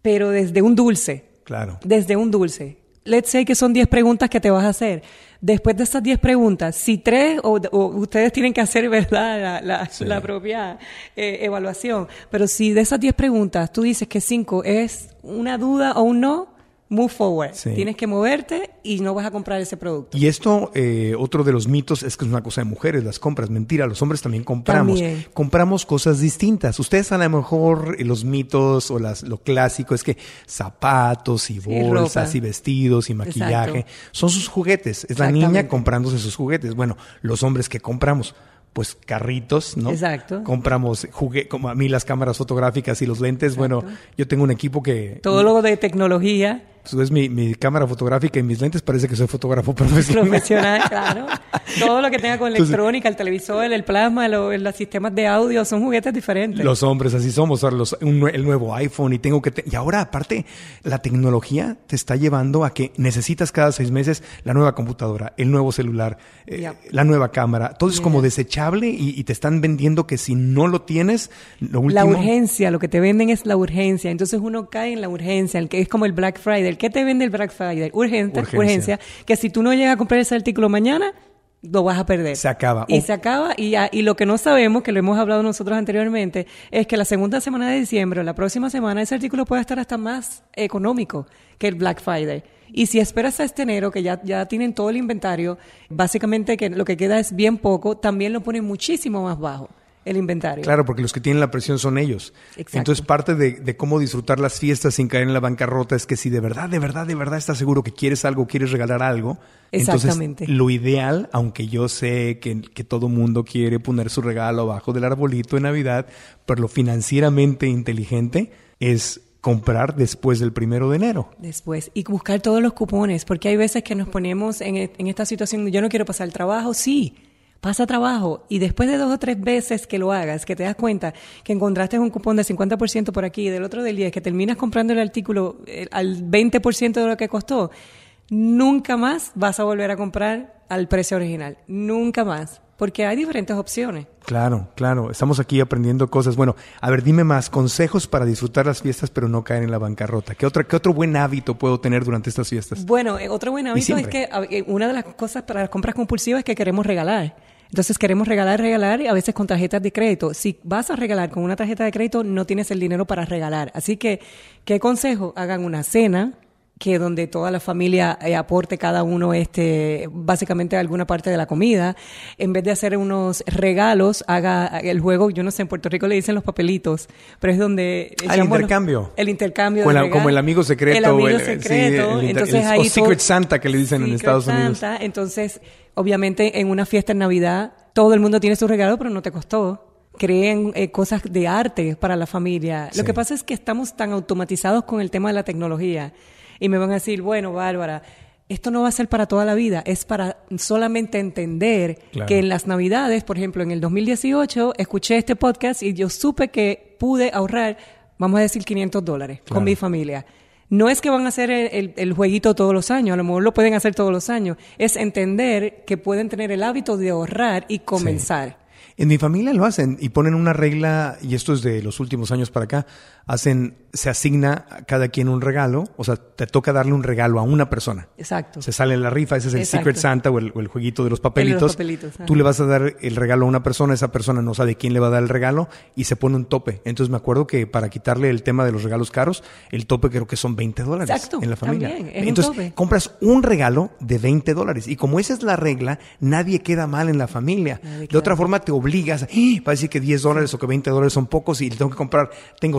pero desde un dulce. Claro. Desde un dulce let's say que son 10 preguntas que te vas a hacer. Después de esas 10 preguntas, si tres o, ustedes tienen que hacer, ¿verdad?, la, propia eh, evaluación. Pero si de esas 10 preguntas tú dices que 5 es una duda o un no, move forward. Tienes que moverte y no vas a comprar ese producto. Y esto, eh, otro de los mitos es que es una cosa de mujeres, las compras. Mentira, los hombres también compramos. Compramos cosas distintas. Ustedes a lo mejor eh, los mitos o las, lo clásico es que zapatos y bolsas y, vestidos y maquillaje son sus juguetes. Es la niña comprándose sus juguetes. Bueno, los hombres que compramos pues carritos, ¿no? Exacto. Compramos, jugué, como a mí las cámaras fotográficas y los lentes. Bueno, yo tengo un equipo que... Todo lo de tecnología es mi, mi, cámara fotográfica y mis lentes, parece que soy fotógrafo profesional. Profesional, claro. Todo lo que tenga con electrónica, el televisor, el plasma, los sistemas de audio, son juguetes diferentes. Los hombres así somos, los, el nuevo iPhone y tengo que... y ahora, aparte, la tecnología te está llevando a que necesitas cada seis meses la nueva computadora, el nuevo celular, eh, la nueva cámara. Todo es como desechable y, te están vendiendo que si no lo tienes, lo último... La urgencia, lo que te venden es la urgencia. Entonces uno cae en la urgencia, el que es como el Black Friday, ¿Qué te vende el Black Friday? Urgencia, urgencia. que si tú no llegas a comprar ese artículo mañana, lo vas a perder. Se acaba. Y O- se acaba. Y, ya- y lo que no sabemos, que lo hemos hablado nosotros anteriormente, es que la segunda semana de diciembre, la próxima semana, ese artículo puede estar hasta más económico que el Black Friday. Y si esperas a este enero, que ya, ya tienen todo el inventario, básicamente que lo que queda es bien poco, también lo ponen muchísimo más bajo el inventario. Claro, porque los que tienen la presión son ellos. Exacto. Entonces, parte de, de cómo disfrutar las fiestas sin caer en la bancarrota es que si de verdad, de verdad, de verdad estás seguro que quieres algo, quieres regalar algo, Exactamente. entonces lo ideal, aunque yo sé que, que todo mundo quiere poner su regalo abajo del arbolito de Navidad, pero lo financieramente inteligente es comprar después del primero de enero. Después, y buscar todos los cupones, porque hay veces que nos ponemos en, e- en esta situación, yo no quiero pasar el trabajo, sí, pasa trabajo, y después de dos o tres veces que lo hagas, que te das cuenta que encontraste un cupón de 50% por aquí y del otro del 10, que terminas comprando el artículo eh, al 20% de lo que costó, nunca más vas a volver a comprar al precio original, nunca más, porque hay diferentes opciones. Claro, claro. Estamos aquí aprendiendo cosas. Bueno, a ver, dime más consejos para disfrutar las fiestas pero no caer en la bancarrota. ¿Qué, otra, qué otro buen hábito puedo tener durante estas fiestas? Bueno, eh, otro buen hábito es que eh, una de las cosas para las compras compulsivas es que queremos regalar. Entonces queremos regalar, regalar, y a veces con tarjetas de crédito. Si vas a regalar con una tarjeta de crédito, no tienes el dinero para regalar. Así que, ¿qué consejo? Hagan una cena que donde toda la familia eh, aporte cada uno este básicamente alguna parte de la comida en vez de hacer unos regalos haga el juego yo no sé en Puerto Rico le dicen los papelitos pero es donde Ah, el echamos los- intercambio. el intercambio Como de el- regalos. como el amigo secreto, el amigo el- sí, secreto el entonces ahí o todo- Secret Santa que le dicen en Secret Estados Unidos. Santa. Entonces, obviamente, en una fiesta en Navidad, todo el mundo tiene su regalo, pero no te costó. Creen eh, cosas de arte para la familia. Sí. Lo que pasa es que estamos tan automatizados con el tema de la tecnología. Y me van a decir, bueno, Bárbara, esto no va a ser para toda la vida, es para solamente entender Claro. que en las Navidades, por ejemplo, en el 2018, escuché este podcast y yo supe que pude ahorrar, vamos a decir, 500 dólares Claro. con mi familia. No es que van a hacer el, el- el jueguito todos los años, a lo mejor lo pueden hacer todos los años. Es entender que pueden tener el hábito de ahorrar y comenzar. En mi familia lo hacen y ponen una regla, y esto es de los últimos años para acá, hacen, se asigna a cada quien un regalo, o sea, te toca darle un regalo a una persona. Exacto. Se sale en la rifa, ese es el Exacto. Secret Santa o el, o el jueguito de los papelitos. papelitos, ajá. Tú le vas a dar el regalo a una persona, esa persona no sabe quién le va a dar el regalo y se pone un tope. Entonces me acuerdo que para quitarle el tema de los regalos caros, el tope creo que son 20 dólares Exacto, en la familia. también, es un Entonces tope. compras un regalo de 20 dólares y como esa es la regla, nadie queda mal en la familia. Nadie de otra mal. forma te obligas, ¡Ah! va a decir que 10 dólares o que 20 dólares son pocos y le tengo que comprar, tengo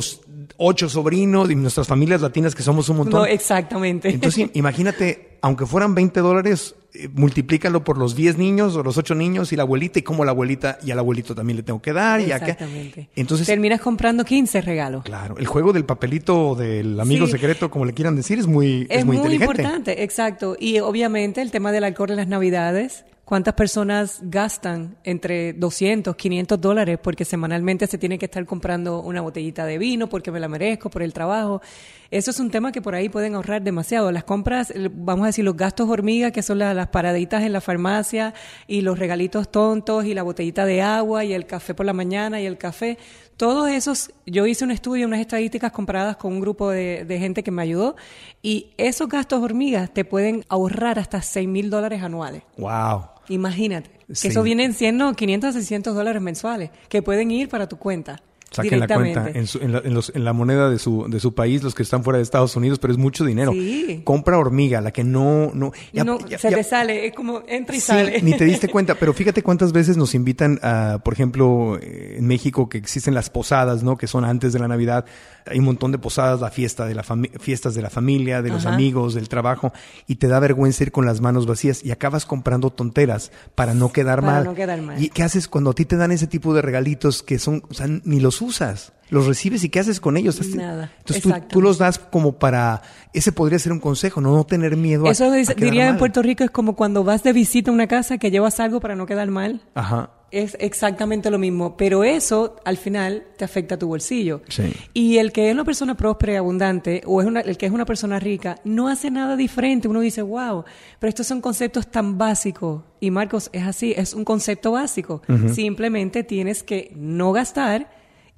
ocho sobrinos y nuestras familias latinas que somos un montón. No, exactamente. Entonces, imagínate, aunque fueran 20 dólares, eh, multiplícalo por los 10 niños o los 8 niños y la abuelita, y como la abuelita y al abuelito también le tengo que dar. Y acá. Exactamente. Entonces, Terminas comprando 15 regalos. claro, el juego del papelito o del amigo Sí. secreto, como le quieran decir, es muy, Es, muy, inteligente. importante, exacto. Y obviamente el tema del alcohol en las Navidades. ¿Cuántas personas gastan entre 200, 500 dólares porque semanalmente se tiene que estar comprando una botellita de vino porque me la merezco por el trabajo? Eso es un tema que por ahí pueden ahorrar demasiado. Las compras, vamos a decir, los gastos hormiga, que son la- las paraditas en la farmacia y los regalitos tontos y la botellita de agua y el café por la mañana y el café. Todos esos, yo hice un estudio, unas estadísticas comparadas con un grupo de, de gente que me ayudó y esos gastos hormigas te pueden ahorrar hasta 6 mil dólares anuales. Wow. Imagínate. Que Sí. eso vienen siendo 500 a 600 dólares mensuales que pueden ir para tu cuenta. Saquen la cuenta en, su- en la, en los- en la moneda de su, de su país, los que están fuera de Estados Unidos, pero es mucho dinero. Sí. Compra hormiga, la que no... no, ya- no, ya- se ya- te sale, es como entra y Sí, sale. ni te diste cuenta, pero fíjate cuántas veces nos invitan a, por ejemplo, eh, en México que existen las posadas, ¿no? Que son antes de la Navidad. Hay un montón de posadas, la fiesta de la fiestas de la familia, de los Ajá. amigos, del trabajo, y te da vergüenza ir con las manos vacías y acabas comprando tonteras para no quedar Para mal. no quedar mal. ¿Y qué haces cuando a ti te dan ese tipo de regalitos que son, o sea, ni los usas? Los recibes y ¿qué haces con ellos? Nada, Entonces tú, los das como para, ese podría ser un consejo, no, no tener miedo a, Eso a quedar diría en. Puerto Rico es como cuando vas de visita a una casa que llevas algo para no quedar mal. Ajá. Es exactamente lo mismo, pero eso al final te afecta a tu bolsillo. Sí. Y el que es una persona próspera y abundante, o es una- el que es una persona rica, no hace nada diferente. Uno dice, wow, pero estos son conceptos tan básicos. Y Marcos, es así, es un concepto básico. Simplemente tienes que no gastar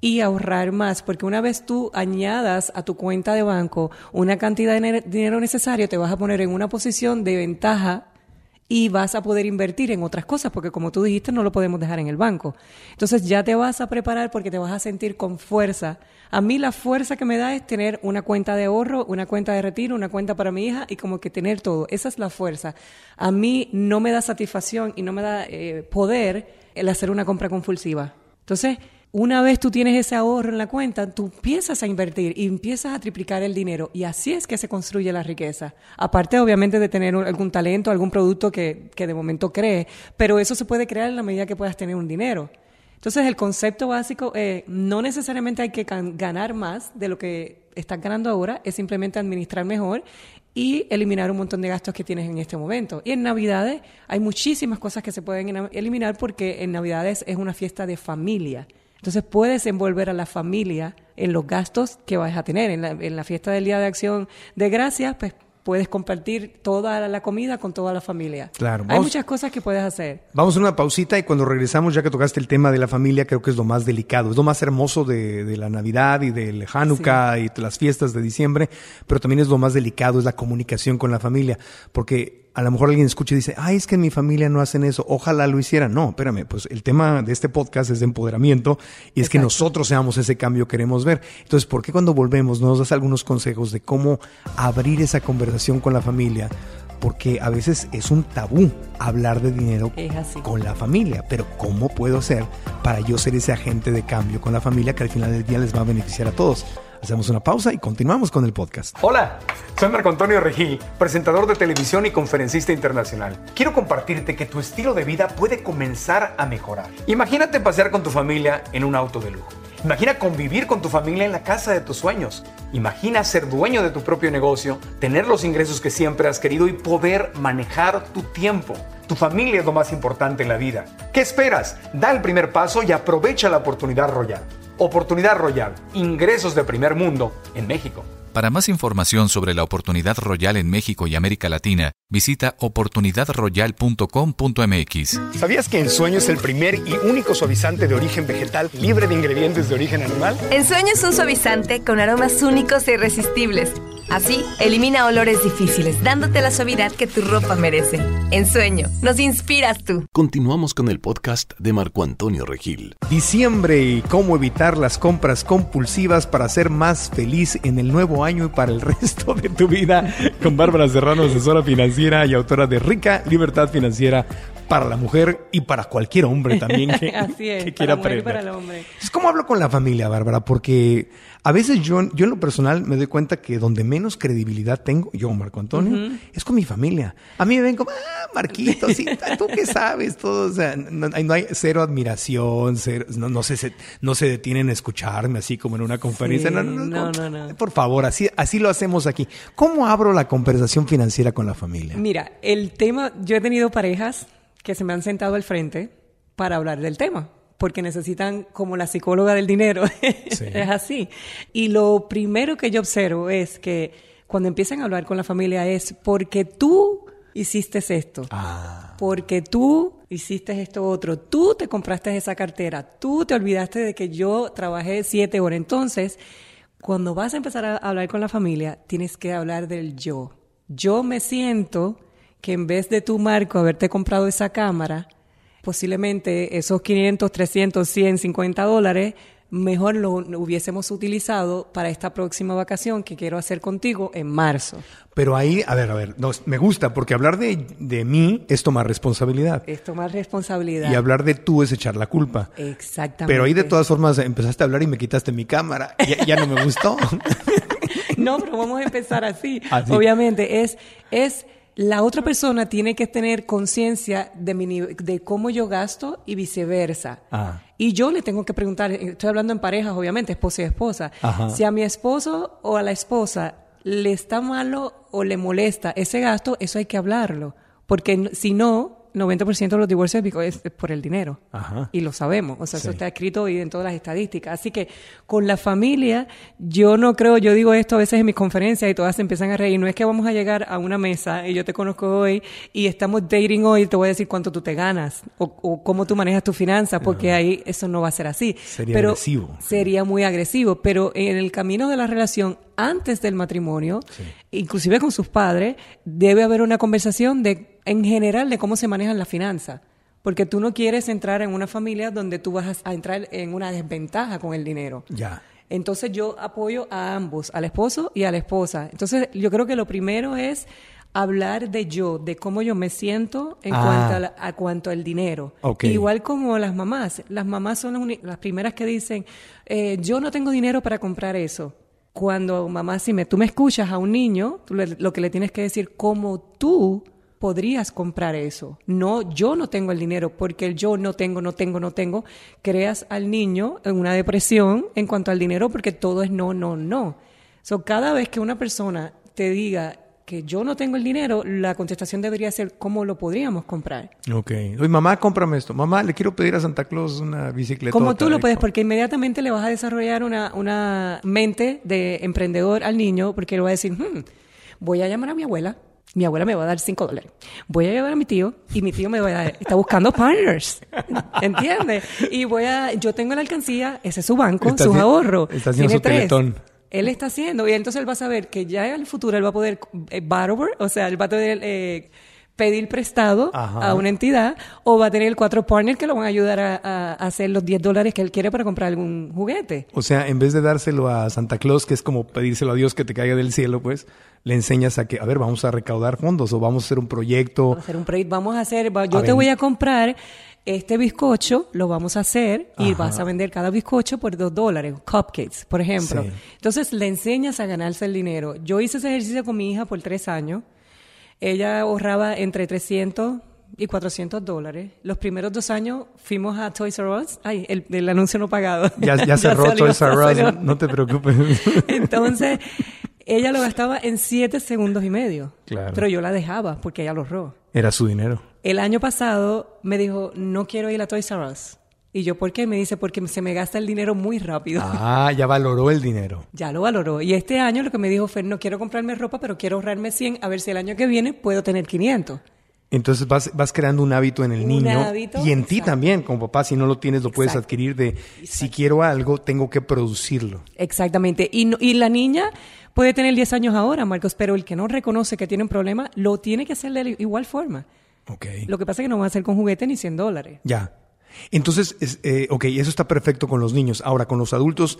y ahorrar más, porque una vez tú añadas a tu cuenta de banco una cantidad de ne- dinero necesario, te vas a poner en una posición de ventaja y vas a poder invertir en otras cosas, porque como tú dijiste, no lo podemos dejar en el banco. Entonces ya te vas a preparar porque te vas a sentir con fuerza. A mí la fuerza que me da es tener una cuenta de ahorro, una cuenta de retiro, una cuenta para mi hija y como que tener todo. Esa es la fuerza. A mí no me da satisfacción y no me da eh, poder el hacer una compra compulsiva. Entonces, una vez tú tienes ese ahorro en la cuenta, tú empiezas a invertir y empiezas a triplicar el dinero. Y así es que se construye la riqueza. Aparte, obviamente, de tener algún talento, algún producto que, que de momento cree, pero eso se puede crear en la medida que puedas tener un dinero. Entonces, el concepto básico, eh, no necesariamente hay que ganar más de lo que estás ganando ahora, es simplemente administrar mejor y eliminar un montón de gastos que tienes en este momento. Y en Navidades hay muchísimas cosas que se pueden eliminar porque en Navidades es una fiesta de familia. Entonces puedes envolver a la familia en los gastos que vas a tener. En la, en la fiesta del Día de Acción de Gracias, pues puedes compartir toda la comida con toda la familia. Claro. Hay muchas cosas que puedes hacer. Vamos a una pausita y cuando regresamos, ya que tocaste el tema de la familia, creo que es lo más delicado, es lo más hermoso de, de la Navidad y del Hanukkah y las fiestas de diciembre, pero también es lo más delicado, es la comunicación con la familia, porque a lo mejor alguien escucha y dice, ay, es que en mi familia no hacen eso, ojalá lo hicieran. No, espérame, pues el tema de este podcast es de empoderamiento y es que nosotros seamos ese cambio que queremos ver. Entonces, ¿por qué cuando volvemos nos das algunos consejos de cómo abrir esa conversación con la familia? Porque a veces es un tabú hablar de dinero con la familia, pero ¿cómo puedo hacer para yo ser ese agente de cambio con la familia que al final del día les va a beneficiar a todos? Hacemos una pausa y continuamos con el podcast. Hola, soy Marco Antonio Regil, presentador de televisión y conferencista internacional. Quiero compartirte que tu estilo de vida puede comenzar a mejorar. Imagínate pasear con tu familia en un auto de lujo. Imagina convivir con tu familia en la casa de tus sueños. Imagina ser dueño de tu propio negocio, tener los ingresos que siempre has querido y poder manejar tu tiempo. Tu familia es lo más importante en la vida. ¿Qué esperas? Da el primer paso y aprovecha la oportunidad royal. Oportunidad Royal, ingresos de primer mundo en México. Para más información sobre la Oportunidad Royal en México y América Latina, visita oportunidadroyal.com.mx. ¿Sabías que Ensueño es el primer y único suavizante de origen vegetal libre de ingredientes de origen animal? Ensueño es un suavizante con aromas únicos e irresistibles Así, elimina olores difíciles, dándote la suavidad que tu ropa merece. En sueño, nos inspiras tú. Continuamos con el podcast de Marco Antonio Regil. Diciembre y cómo evitar las compras compulsivas para ser más feliz en el nuevo año y para el resto de tu vida. Con Bárbara Serrano, asesora financiera y autora de Rica Libertad Financiera para la mujer y para cualquier hombre también que, Así es, que para quiera mujer para el hombre. Es como hablo con la familia, Bárbara, porque a veces yo, yo en lo personal me doy cuenta que donde menos credibilidad tengo, yo, Marco Antonio, es con mi familia. A mí me ven como, ah, Marquito, sí, tú qué sabes, todo, o sea, no, hay- no hay cero admiración, cero- no, no, se, se- no se detienen a escucharme así como en una conferencia. Sí, no, no, no, no, no, no. Por favor, así, así lo hacemos aquí. ¿Cómo abro la conversación financiera con la familia? Mira, el tema, yo he tenido parejas que se me han sentado al frente para hablar del tema, porque necesitan como la psicóloga del dinero. es así. Y lo primero que yo observo es que cuando empiezan a hablar con la familia es porque tú hiciste esto, Ah, porque tú hiciste esto otro, tú te compraste esa cartera, tú te olvidaste de que yo trabajé siete horas. Entonces, cuando vas a empezar a hablar con la familia, tienes que hablar del yo. Yo me siento que en vez de tú, Marco, haberte comprado esa cámara, posiblemente esos 500, 300, 100, 50 dólares, mejor lo hubiésemos utilizado para esta próxima vacación que quiero hacer contigo en marzo. pero ahí, a ver, a ver, no, me gusta, porque hablar de, de mí es tomar responsabilidad. Es tomar responsabilidad. Y hablar de tú es echar la culpa. Exactamente. Pero ahí de todas formas empezaste a hablar y me quitaste mi cámara. Ya, ya no me gustó. No, pero vamos a empezar así. Así. Obviamente, es, es la otra persona tiene que tener conciencia de, mi de cómo yo gasto y viceversa. Ah. Y yo le tengo que preguntar, estoy hablando en parejas, obviamente, esposa y esposa, Ajá. si a mi esposo o a la esposa le está malo o le molesta ese gasto, eso hay que hablarlo. Porque si no, 90% de los divorcios es por el dinero. Ajá. Y lo sabemos. O sea, eso está escrito hoy en todas las estadísticas. Así que con la familia, yo no creo, yo digo esto a veces en mis conferencias y todas se empiezan a reír. No es que vamos a llegar a una mesa y yo te conozco hoy y estamos dating hoy y te voy a decir cuánto tú te ganas o, o cómo tú manejas tus finanzas, porque ahí eso no va a ser así. Sería Pero agresivo. Sería muy agresivo. Pero en el camino de la relación antes del matrimonio, inclusive con sus padres, debe haber una conversación de, en general, de cómo se manejan las finanzas. Porque tú no quieres entrar en una familia donde tú vas a entrar en una desventaja con el dinero. Ya. Entonces yo apoyo a ambos, al esposo y a la esposa. Entonces yo creo que lo primero es hablar de yo, de cómo yo me siento en Ah. cuanto a, la- a cuanto al dinero. Ok. Igual como las mamás. Las mamás son las, primeras que dicen, eh, yo no tengo dinero para comprar eso. Cuando mamá, si me, tú me escuchas a un niño, tú le- lo que le tienes que decir, cómo tú podrías comprar eso. No, yo no tengo el dinero, porque el yo no tengo, no tengo, no tengo, creas al niño en una depresión en cuanto al dinero, porque todo es no, no, no. So, cada vez que una persona te diga que yo no tengo el dinero, la contestación debería ser cómo lo podríamos comprar. Ok. Oye, mamá, cómprame esto. Mamá, le quiero pedir a Santa Claus una bicicleta. Como tú lo puedes, porque inmediatamente le vas a desarrollar una, una mente de emprendedor al niño, porque le va a decir, "Hmm, voy a llamar a mi abuela, mi abuela me va a dar cinco dólares. Voy a llevar a mi tío y mi tío me va a dar, está buscando partners, ¿entiendes? Y voy a, yo tengo la alcancía, ese es su banco, Está sus ahorros. está haciendo Tiene su tres. teletón. Él está haciendo, y entonces él va a saber que ya en el futuro él va a poder eh, borrower, o sea, él va a poder eh, pedir prestado Ajá. a una entidad o va a tener cuatro partners que lo van a ayudar a, hacer los 10 dólares que él quiere para comprar algún juguete. O sea, en vez de dárselo a Santa Claus, que es como pedírselo a Dios que te caiga del cielo, pues, le enseñas a que, a ver, vamos a recaudar fondos o vamos a hacer un proyecto. Vamos a hacer un proyecto, vamos a hacer, yo A te voy a comprar este bizcocho, lo vamos a hacer y Ajá. vas a vender cada bizcocho por dos dólares, cupcakes, por ejemplo. Sí. Entonces le enseñas a ganarse el dinero. Yo hice ese ejercicio con mi hija por tres años. Ella ahorraba entre 300 y 400 dólares. Los primeros dos años fuimos a Toys R Us. Ay, el, el anuncio no pagado. Ya, ya cerró salió, Toys R Us, salió. no te preocupes. Entonces, ella lo gastaba en siete segundos y medio. Claro. Pero yo la dejaba porque ella lo ahorró. Era su dinero. El año pasado me dijo, no quiero ir a Toys R Us. Y yo, ¿por qué? Me dice, porque se me gasta el dinero muy rápido. Ah, ya valoró el dinero. Ya lo valoró. Y este año lo que me dijo fue, no quiero comprarme ropa, pero quiero ahorrarme 100, a ver si el año que viene puedo tener 500. Entonces vas, vas creando un hábito en el Un niño hábito, y en ti también, como papá, si no lo tienes, lo puedes adquirir de si quiero algo, tengo que producirlo. Exactamente. Y, no- y la niña puede tener 10 años ahora, Marcos, pero el que no reconoce que tiene un problema, lo tiene que hacer de igual forma. Ok. Lo que pasa es que no va a hacer con juguete ni 100 dólares. Ya. Entonces, es, eh, ok, eso está perfecto con los niños. Ahora, con los adultos,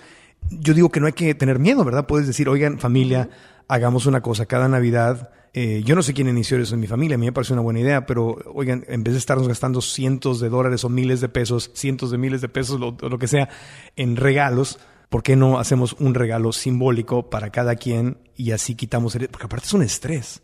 yo digo que no hay que tener miedo, ¿verdad? Puedes decir, oigan, familia, hagamos una cosa cada Navidad. eh, yo no sé quién inició eso en mi familia, a mí me parece una buena idea, pero oigan, en vez de estarnos gastando cientos de dólares o miles de pesos, cientos de miles de pesos, lo, o lo que sea, en regalos, ¿por qué no hacemos un regalo simbólico para cada quien y así quitamos el... Porque aparte es un estrés.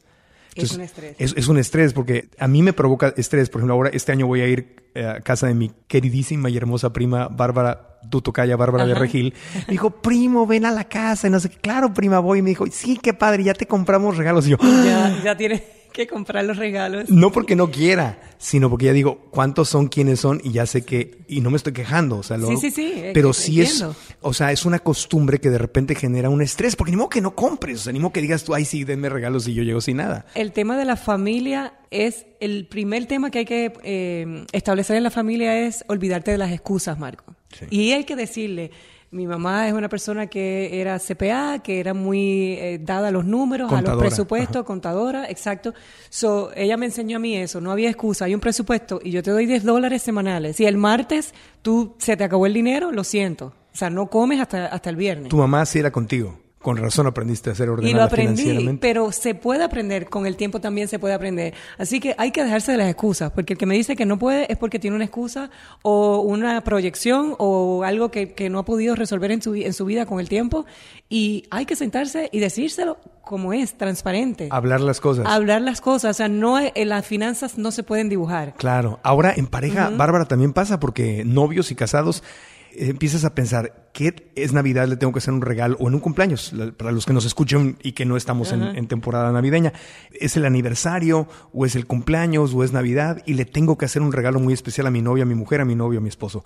Es un estrés. Es, es un estrés porque a mí me provoca estrés. Por ejemplo, ahora este año voy a ir eh, a casa de mi queridísima y hermosa prima Bárbara, tu tocaya Bárbara de. Regil. Me dijo, primo, ven a la casa. Y no sé qué. Claro, prima, voy. Y me dijo, sí, qué padre, ya te compramos regalos. Y yo, Ya, ya tiene que comprar los regalos. no porque no quiera, sino porque ya digo, ¿cuántos son, quiénes son? Y ya sé que, y no me estoy quejando, o sea, lo, Sí, sí, sí, eh, pero sí es, o sea, es una costumbre que de repente genera un estrés, porque ni modo que no compres, o sea, ni modo que digas tú, ay, sí, denme regalos y yo llego sin nada. El tema de la familia es el primer tema que hay que eh, establecer en la familia es olvidarte de las excusas, Marco. Y hay que decirle, mi mamá es una persona que era CPA, que era muy eh, dada a los números, a los presupuestos, contadora, exacto. So, ella me enseñó a mí eso, no había excusa, hay un presupuesto y yo te doy 10 dólares semanales. Si el martes tú se te acabó el dinero, lo siento. O sea, no comes hasta, hasta el viernes. Tu mamá sí era contigo. Con razón aprendiste a ser Y ordenada lo aprendí, financieramente. pero se puede aprender, con el tiempo también se puede aprender. Así que hay que dejarse de las excusas, porque el que me dice que no puede es porque tiene una excusa o una proyección o algo que, que no ha podido resolver en su, en su vida con el tiempo. Y hay que sentarse y decírselo como es, transparente. Hablar las cosas. Hablar las cosas, o sea, no, eh, las finanzas no se pueden dibujar. Claro. Ahora en pareja, Bárbara, también pasa porque novios y casados empiezas a pensar, ¿qué es Navidad? Le tengo que hacer un regalo o en un cumpleaños, para los que nos escuchan y que no estamos en, en temporada navideña. ¿Es el aniversario o es el cumpleaños o es Navidad? Y le tengo que hacer un regalo muy especial a mi novia, a mi mujer, a mi novio, a mi esposo.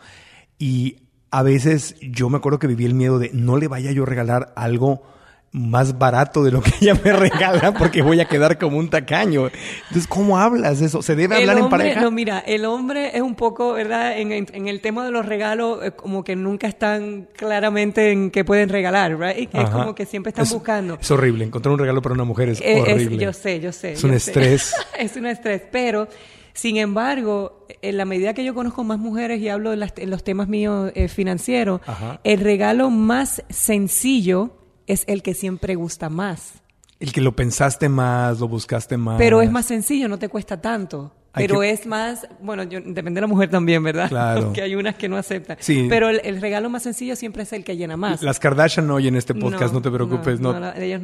Y a veces yo me acuerdo que viví el miedo de no le vaya yo a regalar algo más barato de lo que ella me regala porque voy a quedar como un tacaño. Entonces, ¿cómo hablas eso? ¿Se debe hablar en pareja? No, mira, el hombre es un poco, ¿verdad? En, en, el tema de los regalos, eh, como que nunca están claramente en qué pueden regalar, ¿right? Es como que siempre están buscando. Es horrible. Encontrar un regalo para una mujer es, eh, horrible. yo sé, yo sé. Es un estrés. es un estrés, pero... Sin embargo, en la medida que yo conozco más mujeres y hablo en, los temas míos eh, financieros, el regalo más sencillo es el que siempre gusta más. El que lo pensaste más, lo buscaste más. Pero es más sencillo, no te cuesta tanto. Pero es más, bueno, depende de la mujer también, ¿verdad? Claro. Porque hay unas que no aceptan. Sí. Pero el, regalo más sencillo siempre es el que llena más. Las Kardashian no oyen este podcast, no, te preocupes. No,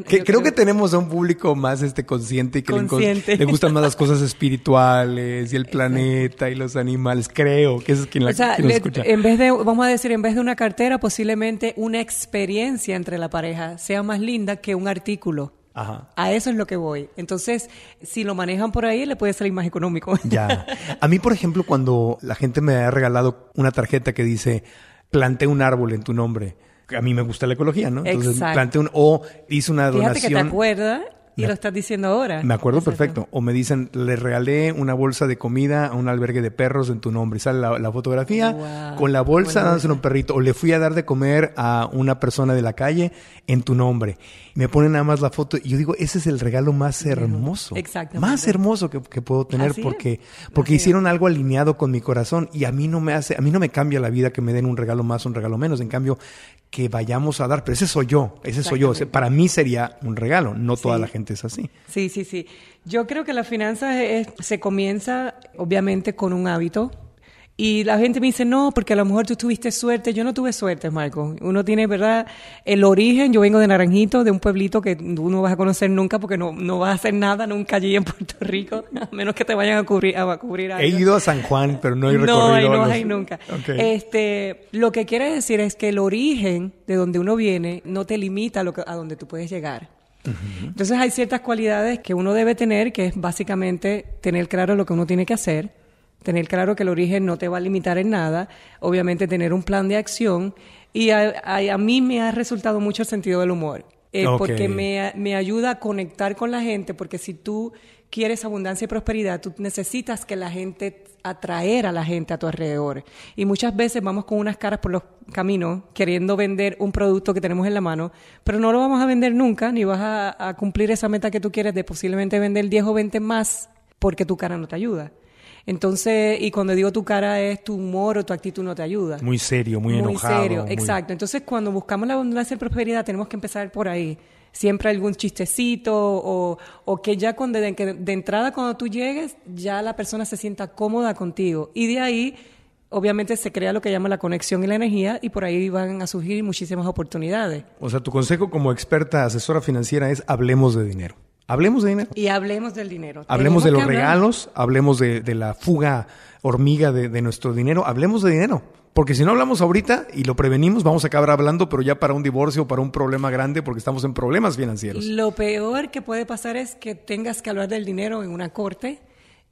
creo, que tenemos a un público más este consciente y que Le, gustan más las cosas espirituales y el planeta y los animales. Creo que es quien la, o sea, escucha. En vez de, vamos a decir, en vez de una cartera, posiblemente una experiencia entre la pareja sea más linda que un artículo. A eso es lo que voy. Entonces, si lo manejan por ahí, le puede salir más económico. Ya. A mí, por ejemplo, cuando la gente me ha regalado una tarjeta que dice, plante un árbol en tu nombre. A mí me gusta la ecología, ¿no? Entonces, plante un, o hice una donación. Fíjate que te acuerdas y lo estás diciendo ahora. Me acuerdo perfecto. O me dicen, le regalé una bolsa de comida a un albergue de perros en tu nombre. Y sale la, fotografía con la bolsa dándose un perrito. O le fui a dar de comer a una persona de la calle en tu nombre. Me ponen nada más la foto y yo digo, ese es el regalo más hermoso. Exactamente. Más hermoso que, puedo tener porque, porque hicieron algo alineado con mi corazón y a mí no me hace, a mí no me cambia la vida que me den un regalo más, un regalo menos. En cambio, que vayamos a dar, pero ese soy yo, ese soy yo. Para mí sería un regalo, no toda la gente es así. Sí, sí, sí. Yo creo que la finanzas se comienza obviamente con un hábito. Y la gente me dice, no, porque a lo mejor tú tuviste suerte. Yo no tuve suerte, Marco. Uno tiene, ¿verdad? El origen, yo vengo de Naranjito, de un pueblito que tú no vas a conocer nunca porque no, no vas a hacer nada nunca allí en Puerto Rico, a menos que te vayan a cubrir, a cubrir algo. He ido a San Juan, pero no he recorrido. No, no vas nunca. Este, lo que quiere decir es que el origen de donde uno viene no te limita a, lo a donde tú puedes llegar. Entonces hay ciertas cualidades que uno debe tener, que es básicamente tener claro lo que uno tiene que hacer, tener claro que el origen no te va a limitar en nada, obviamente tener un plan de acción y a, mí me ha resultado mucho el sentido del humor. Eh, porque me, me, ayuda a conectar con la gente, porque si tú quieres abundancia y prosperidad, tú necesitas que la gente, atraer a la gente a tu alrededor. Y muchas veces vamos con unas caras por los caminos queriendo vender un producto que tenemos en la mano, pero no lo vamos a vender nunca, ni vas a, a cumplir esa meta que tú quieres de posiblemente vender 10 o 20 más porque tu cara no te ayuda. Entonces, y cuando digo tu cara es tu humor o tu actitud no te ayuda. Muy serio, muy, enojado. Muy serio, exacto. Entonces, cuando buscamos la abundancia y prosperidad, tenemos que empezar por ahí. Siempre algún chistecito o, o que ya cuando de, de entrada cuando tú llegues, ya la persona se sienta cómoda contigo. Y de ahí obviamente se crea lo que llama la conexión y la energía y por ahí van a surgir muchísimas oportunidades. O sea, tu consejo como experta asesora financiera es hablemos de dinero. Hablemos de dinero. Y hablemos del dinero. Hablemos de los regalos, hablemos de, la fuga hormiga de, nuestro dinero, hablemos de dinero. Porque si no hablamos ahorita y lo prevenimos, vamos a acabar hablando, pero ya para un divorcio o para un problema grande, porque estamos en problemas financieros. Lo peor que puede pasar es que tengas que hablar del dinero en una corte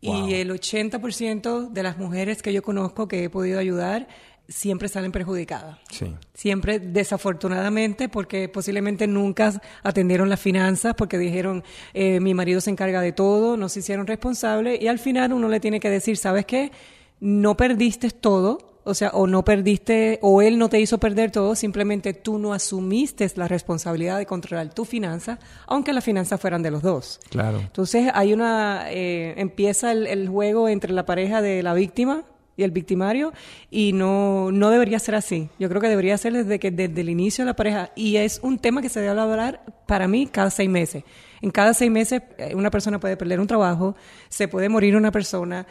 y el 80% de las mujeres que yo conozco que he podido ayudar siempre salen perjudicadas. Sí. Siempre, desafortunadamente, porque posiblemente nunca atendieron las finanzas, porque dijeron, eh, mi marido se encarga de todo, no se hicieron responsables, y al final uno le tiene que decir, ¿sabes qué? No perdiste todo, o sea, o no perdiste, o él no te hizo perder todo, simplemente tú no asumiste la responsabilidad de controlar tu finanza, aunque las finanzas fueran de los dos. Claro. Entonces hay una, eh, empieza el juego entre la pareja de la víctima, y el victimario y no, no debería ser así. Yo creo que debería ser desde que desde el inicio de la pareja y es un tema que se debe hablar para mí cada seis meses. En cada seis meses eh, una persona puede perder un trabajo, se puede morir una persona,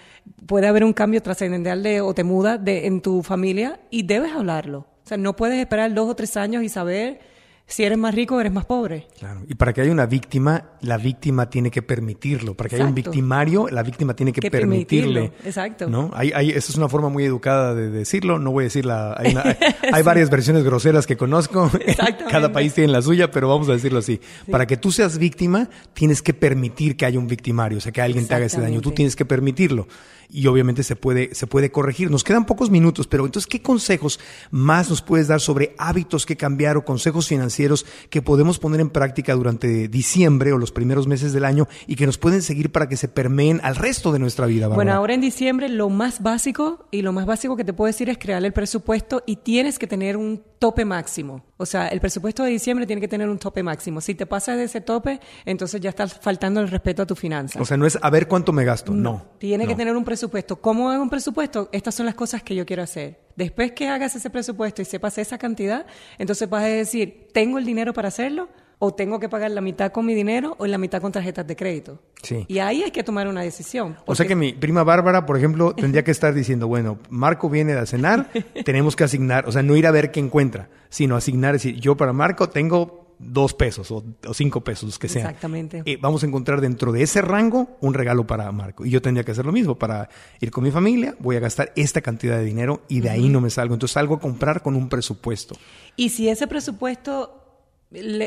puede haber un cambio trascendental de o te muda de, en tu familia y debes hablarlo. O sea, no puedes esperar dos o tres años y saber si eres más rico, eres más pobre. Claro. Y para que haya una víctima, la víctima tiene que permitirlo. Para que haya un victimario, la víctima tiene que, permitirle. Exacto. ¿no? Hay, hay, esa es una forma muy educada de decirlo. No voy a decirla. Hay, hay varias versiones groseras que conozco. Cada país tiene la suya, pero vamos a decirlo así. Para que tú seas víctima, tienes que permitir que haya un victimario, o sea, que alguien te haga ese daño. Tú tienes que permitirlo y obviamente se puede, se puede corregir. Nos quedan pocos minutos, pero entonces, ¿qué consejos más nos puedes dar sobre hábitos que cambiar o consejos financieros? que podemos poner en práctica durante diciembre o los primeros meses del año y que nos pueden seguir para que se permeen al resto de nuestra vida? Bueno, ahora en diciembre lo más básico y lo más básico que te puedo decir es crear el presupuesto y tienes que tener un tope máximo. O sea, el presupuesto de diciembre tiene que tener un tope máximo. Si te pasas de ese tope, entonces ya estás faltando el respeto a tu finanza. O sea, no es a ver cuánto me gasto, no. Tiene que tener un presupuesto. ¿Cómo hago un presupuesto? Estas son las cosas que yo quiero hacer. Después que hagas ese presupuesto y sepas esa cantidad, entonces vas a decir, ¿tengo el dinero para hacerlo? o tengo que pagar la mitad con mi dinero o la mitad con tarjetas de crédito. Sí. Y ahí hay que tomar una decisión. O sea que mi prima Bárbara, por ejemplo, tendría que estar diciendo, bueno, Marco viene a cenar, tenemos que asignar, o sea, no ir a ver qué encuentra, sino asignar, decir, yo para Marco tengo dos pesos o, cinco pesos, que sea. Exactamente. Eh, vamos a encontrar dentro de ese rango un regalo para Marco. Y yo tendría que hacer lo mismo. Para ir con mi familia, voy a gastar esta cantidad de dinero y de ahí no me salgo. Entonces salgo a comprar con un presupuesto. Y si ese presupuesto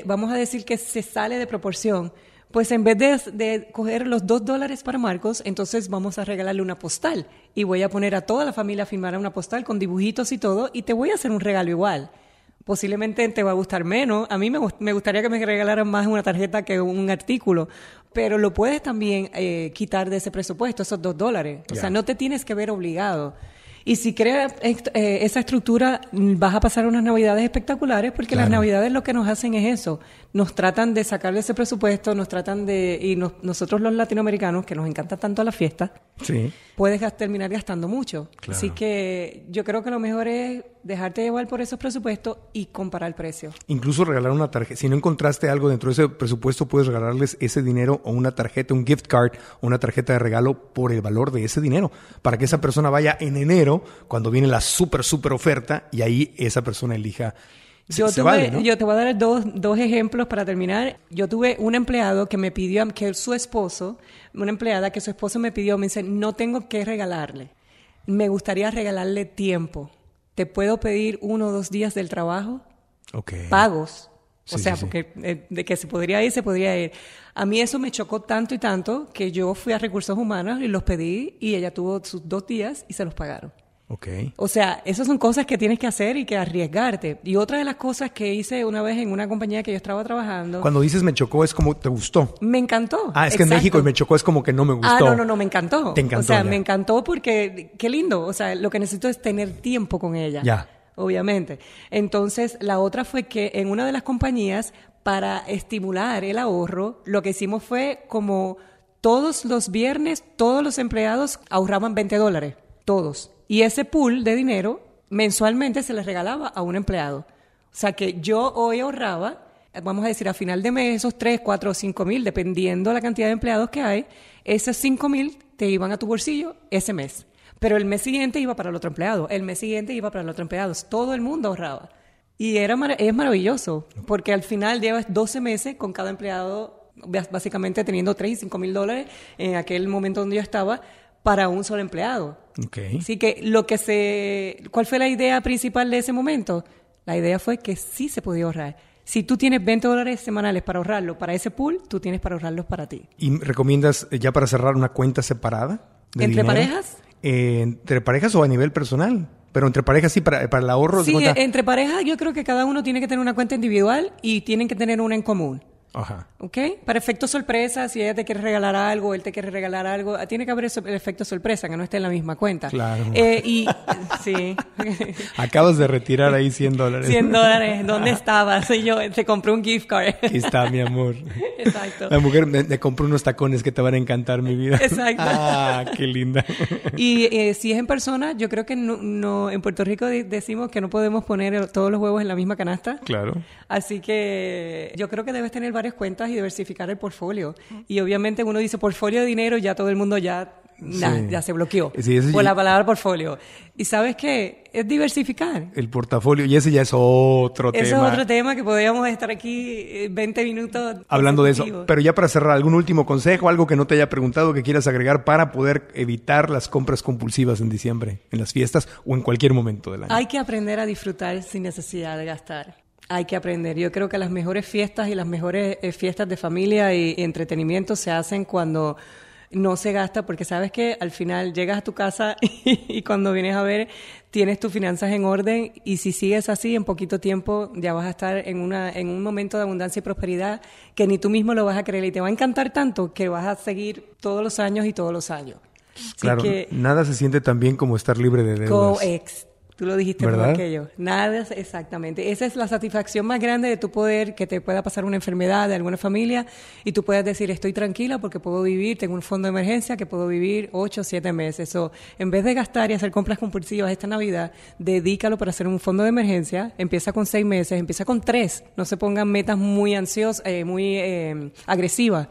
vamos a decir que se sale de proporción, pues en vez de, coger los dos dólares para Marcos, entonces vamos a regalarle una postal y voy a poner a toda la familia a firmar una postal con dibujitos y todo y te voy a hacer un regalo igual. Posiblemente te va a gustar menos. A mí me, me gustaría que me regalaran más una tarjeta que un artículo, pero lo puedes también eh, quitar de ese presupuesto, esos dos dólares. O sea, no te tienes que ver obligado. Y si creas eh, esa estructura, vas a pasar unas navidades espectaculares porque las navidades lo que nos hacen es eso. Nos tratan de sacarle ese presupuesto, nos tratan de... Y nosotros los latinoamericanos, que nos encanta tanto la fiesta, sí. puedes terminar gastando mucho. Así que yo creo que lo mejor es dejarte llevar por esos presupuestos y comparar el precio. Incluso regalar una tarjeta. Si no encontraste algo dentro de ese presupuesto, puedes regalarles ese dinero o una tarjeta, un gift card o una tarjeta de regalo por el valor de ese dinero. Para que esa persona vaya en enero, cuando viene la súper, súper oferta, y ahí esa persona elija. Yo, tuve, yo te voy a dar dos, dos ejemplos para terminar. Yo tuve un empleado que me pidió, que su esposo, una empleada que su esposo me pidió, me dice, no tengo que regalarle. Me gustaría regalarle tiempo te puedo pedir uno o dos días del trabajo pagos. o sea, porque eh, de que se podría ir, se podría ir. A mí eso me chocó tanto y tanto que yo fui a recursos humanos y los pedí y ella tuvo sus dos días y se los pagaron. Okay. O sea, esas son cosas que tienes que hacer y que arriesgarte. Y otra de las cosas que hice una vez en una compañía que yo estaba trabajando. Cuando dices me chocó es como te gustó. Me encantó. Ah, es que en México me chocó es como que no me gustó. Ah, no, no, no, me encantó. Te encantó. O sea, me encantó porque qué lindo. O sea, lo que necesito es tener tiempo con ella. Ya. Obviamente. Entonces, la otra fue que en una de las compañías, para estimular el ahorro, lo que hicimos fue como todos los viernes, todos los empleados ahorraban 20 dólares. Todos y ese pool de dinero mensualmente se le regalaba a un empleado. O sea que yo hoy ahorraba, vamos a decir, a final de mes, esos 3, 4 o 5 mil, dependiendo la cantidad de empleados que hay, esos 5 mil te iban a tu bolsillo ese mes. Pero el mes siguiente iba para el otro empleado, el mes siguiente iba para el otro empleado. Todo el mundo ahorraba. Y era es maravilloso, porque al final llevas 12 meses con cada empleado, básicamente teniendo 3 y 5 mil dólares en aquel momento donde yo estaba, para un solo empleado. Okay. Así que lo que se, ¿cuál fue la idea principal de ese momento? La idea fue que sí se podía ahorrar. Si tú tienes 20 dólares semanales para ahorrarlo para ese pool, tú tienes para ahorrarlos para ti. ¿Y recomiendas eh, ya para cerrar una cuenta separada? ¿Entre parejas? Eh, ¿Entre parejas o a nivel personal? Pero entre parejas sí, para, para el ahorro. Sí, entre parejas yo creo que cada uno tiene que tener una cuenta individual y tienen que tener una en común. Ajá. ¿Ok? Para efecto sorpresa, si ella te quiere regalar algo, él te quiere regalar algo, ah, tiene que haber el efecto sorpresa, que no esté en la misma cuenta. Claro. Eh, y, sí. Acabas de retirar ahí 100 dólares. 100 dólares. ¿Dónde estabas? Y yo te compré un gift card. Aquí está, mi amor. Exacto. La mujer me, compró unos tacones que te van a encantar, mi vida. Exacto. Ah, qué linda. Y eh, si es en persona, yo creo que no, en Puerto Rico decimos que no podemos poner todos los huevos en la misma canasta. Claro. Así que yo creo que debes tener varias cuentas y diversificar el portfolio. Y obviamente uno dice portfolio de dinero, ya todo el mundo ya, ya se bloqueó por la palabra portfolio. Y sabes qué, es diversificar. El portafolio, y ese ya es otro tema. Ese es otro tema que podríamos estar aquí 20 eh, minutos. Hablando de eso. Pero ya para cerrar, ¿algún último consejo, algo que no te haya preguntado que quieras agregar para poder evitar las compras compulsivas en diciembre, en las fiestas o en cualquier momento del año? Hay que aprender a disfrutar sin necesidad de gastar. Hay que aprender. Yo creo que las mejores fiestas y las mejores eh, fiestas de familia y, entretenimiento se hacen cuando no se gasta porque sabes que al final llegas a tu casa y, cuando vienes a ver tienes tus finanzas en orden y si sigues así en poquito tiempo ya vas a estar en una en un momento de abundancia y prosperidad que ni tú mismo lo vas a creer y te va a encantar tanto que vas a seguir todos los años y todos los años. claro, nada se siente tan bien como estar libre de deudas. Tú lo dijiste por aquello. Nada, exactamente. Esa es la satisfacción más grande de tu poder, que te pueda pasar una enfermedad de alguna familia y tú puedas decir, estoy tranquila porque puedo vivir, tengo un fondo de emergencia que puedo vivir ocho o siete meses. O en vez de gastar y hacer compras compulsivas esta Navidad, dedícalo para hacer un fondo de emergencia. Empieza con seis meses, empieza con tres. No se pongan metas muy ansiosas, eh, muy eh, agresivas.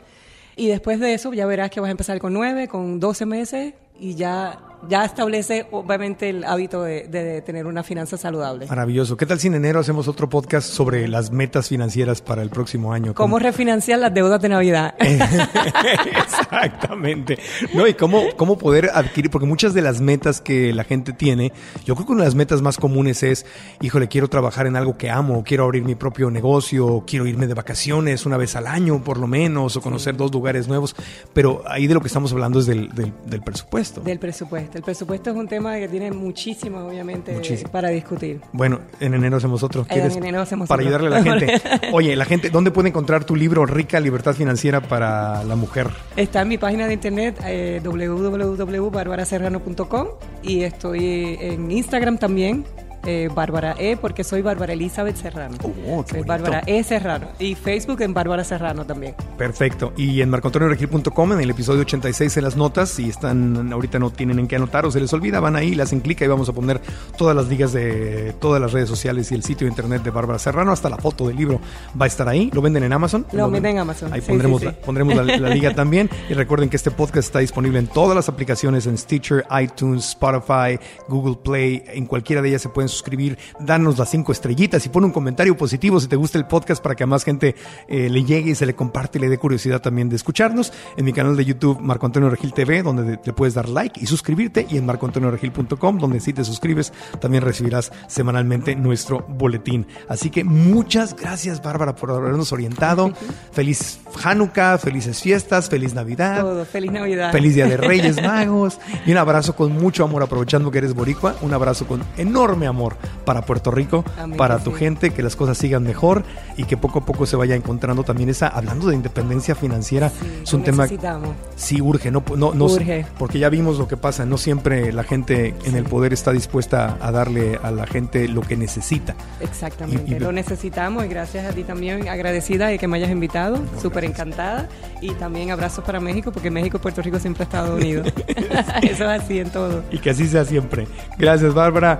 Y después de eso ya verás que vas a empezar con nueve, con doce meses y ya ya establece obviamente el hábito de, tener una finanza saludable. Maravilloso. ¿Qué tal si en enero hacemos otro podcast sobre las metas financieras para el próximo año? ¿Cómo, refinanciar las deudas de Navidad? Exactamente. No, y cómo, cómo poder adquirir, porque muchas de las metas que la gente tiene, yo creo que una de las metas más comunes es, híjole, quiero trabajar en algo que amo, quiero abrir mi propio negocio, quiero irme de vacaciones una vez al año por lo menos, o conocer dos lugares nuevos, pero ahí de lo que estamos hablando es del, del presupuesto. Del presupuesto. El presupuesto es un tema que tiene muchísimo, obviamente, para discutir. Bueno, en enero hacemos otro. ¿Quieres? En enero hacemos Para ayudarle a la gente. Oye, la gente, ¿dónde puede encontrar tu libro Rica Libertad Financiera para la Mujer? Está en mi página de internet eh, www.barbaraserrano.com y estoy en Instagram también eh, Bárbara E, porque soy Bárbara Elizabeth Serrano. Oh, soy Bárbara E Serrano. Y Facebook en Bárbara Serrano también. Perfecto. Y en marcoantonioregil.com, en el episodio 86 en las notas, si están ahorita no tienen en qué anotar o se les olvida, van ahí, las hacen clic y vamos a poner todas las ligas de todas las redes sociales y el sitio de internet de Bárbara Serrano, hasta la foto del libro va a estar ahí. ¿Lo venden en Amazon? Lo, venden en Amazon. Ahí pondremos, La, pondremos la, la liga también. Y recuerden que este podcast está disponible en todas las aplicaciones, en Stitcher, iTunes, Spotify, Google Play, en cualquiera de ellas se pueden suscribir, danos las cinco estrellitas y pon un comentario positivo si te gusta el podcast para que a más gente eh, le llegue y se le comparte y le dé curiosidad también de escucharnos. En mi canal de YouTube, Marco Antonio Regil TV, donde le puedes dar like y suscribirte, y en marcoantonioregil.com, donde si te suscribes también recibirás semanalmente nuestro boletín. Así que muchas gracias, Bárbara, por habernos orientado. Feliz Hanukkah, felices fiestas, feliz Navidad. Todo, feliz Navidad. Feliz Día de Reyes Magos. Y un abrazo con mucho amor, aprovechando que eres boricua, un abrazo con enorme amor para Puerto Rico, para tu gente, que las cosas sigan mejor y que poco a poco se vaya encontrando también esa, hablando de independencia financiera, es un tema sí urge, no, no, no urge. porque ya vimos lo que pasa, no siempre la gente en el poder está dispuesta a darle a la gente lo que necesita. Exactamente, lo necesitamos y gracias a ti también, agradecida de que me hayas invitado, súper encantada y también abrazos para México, porque México y Puerto Rico siempre han estado unidos. Eso es así en todo. Y que así sea siempre. Gracias, Bárbara.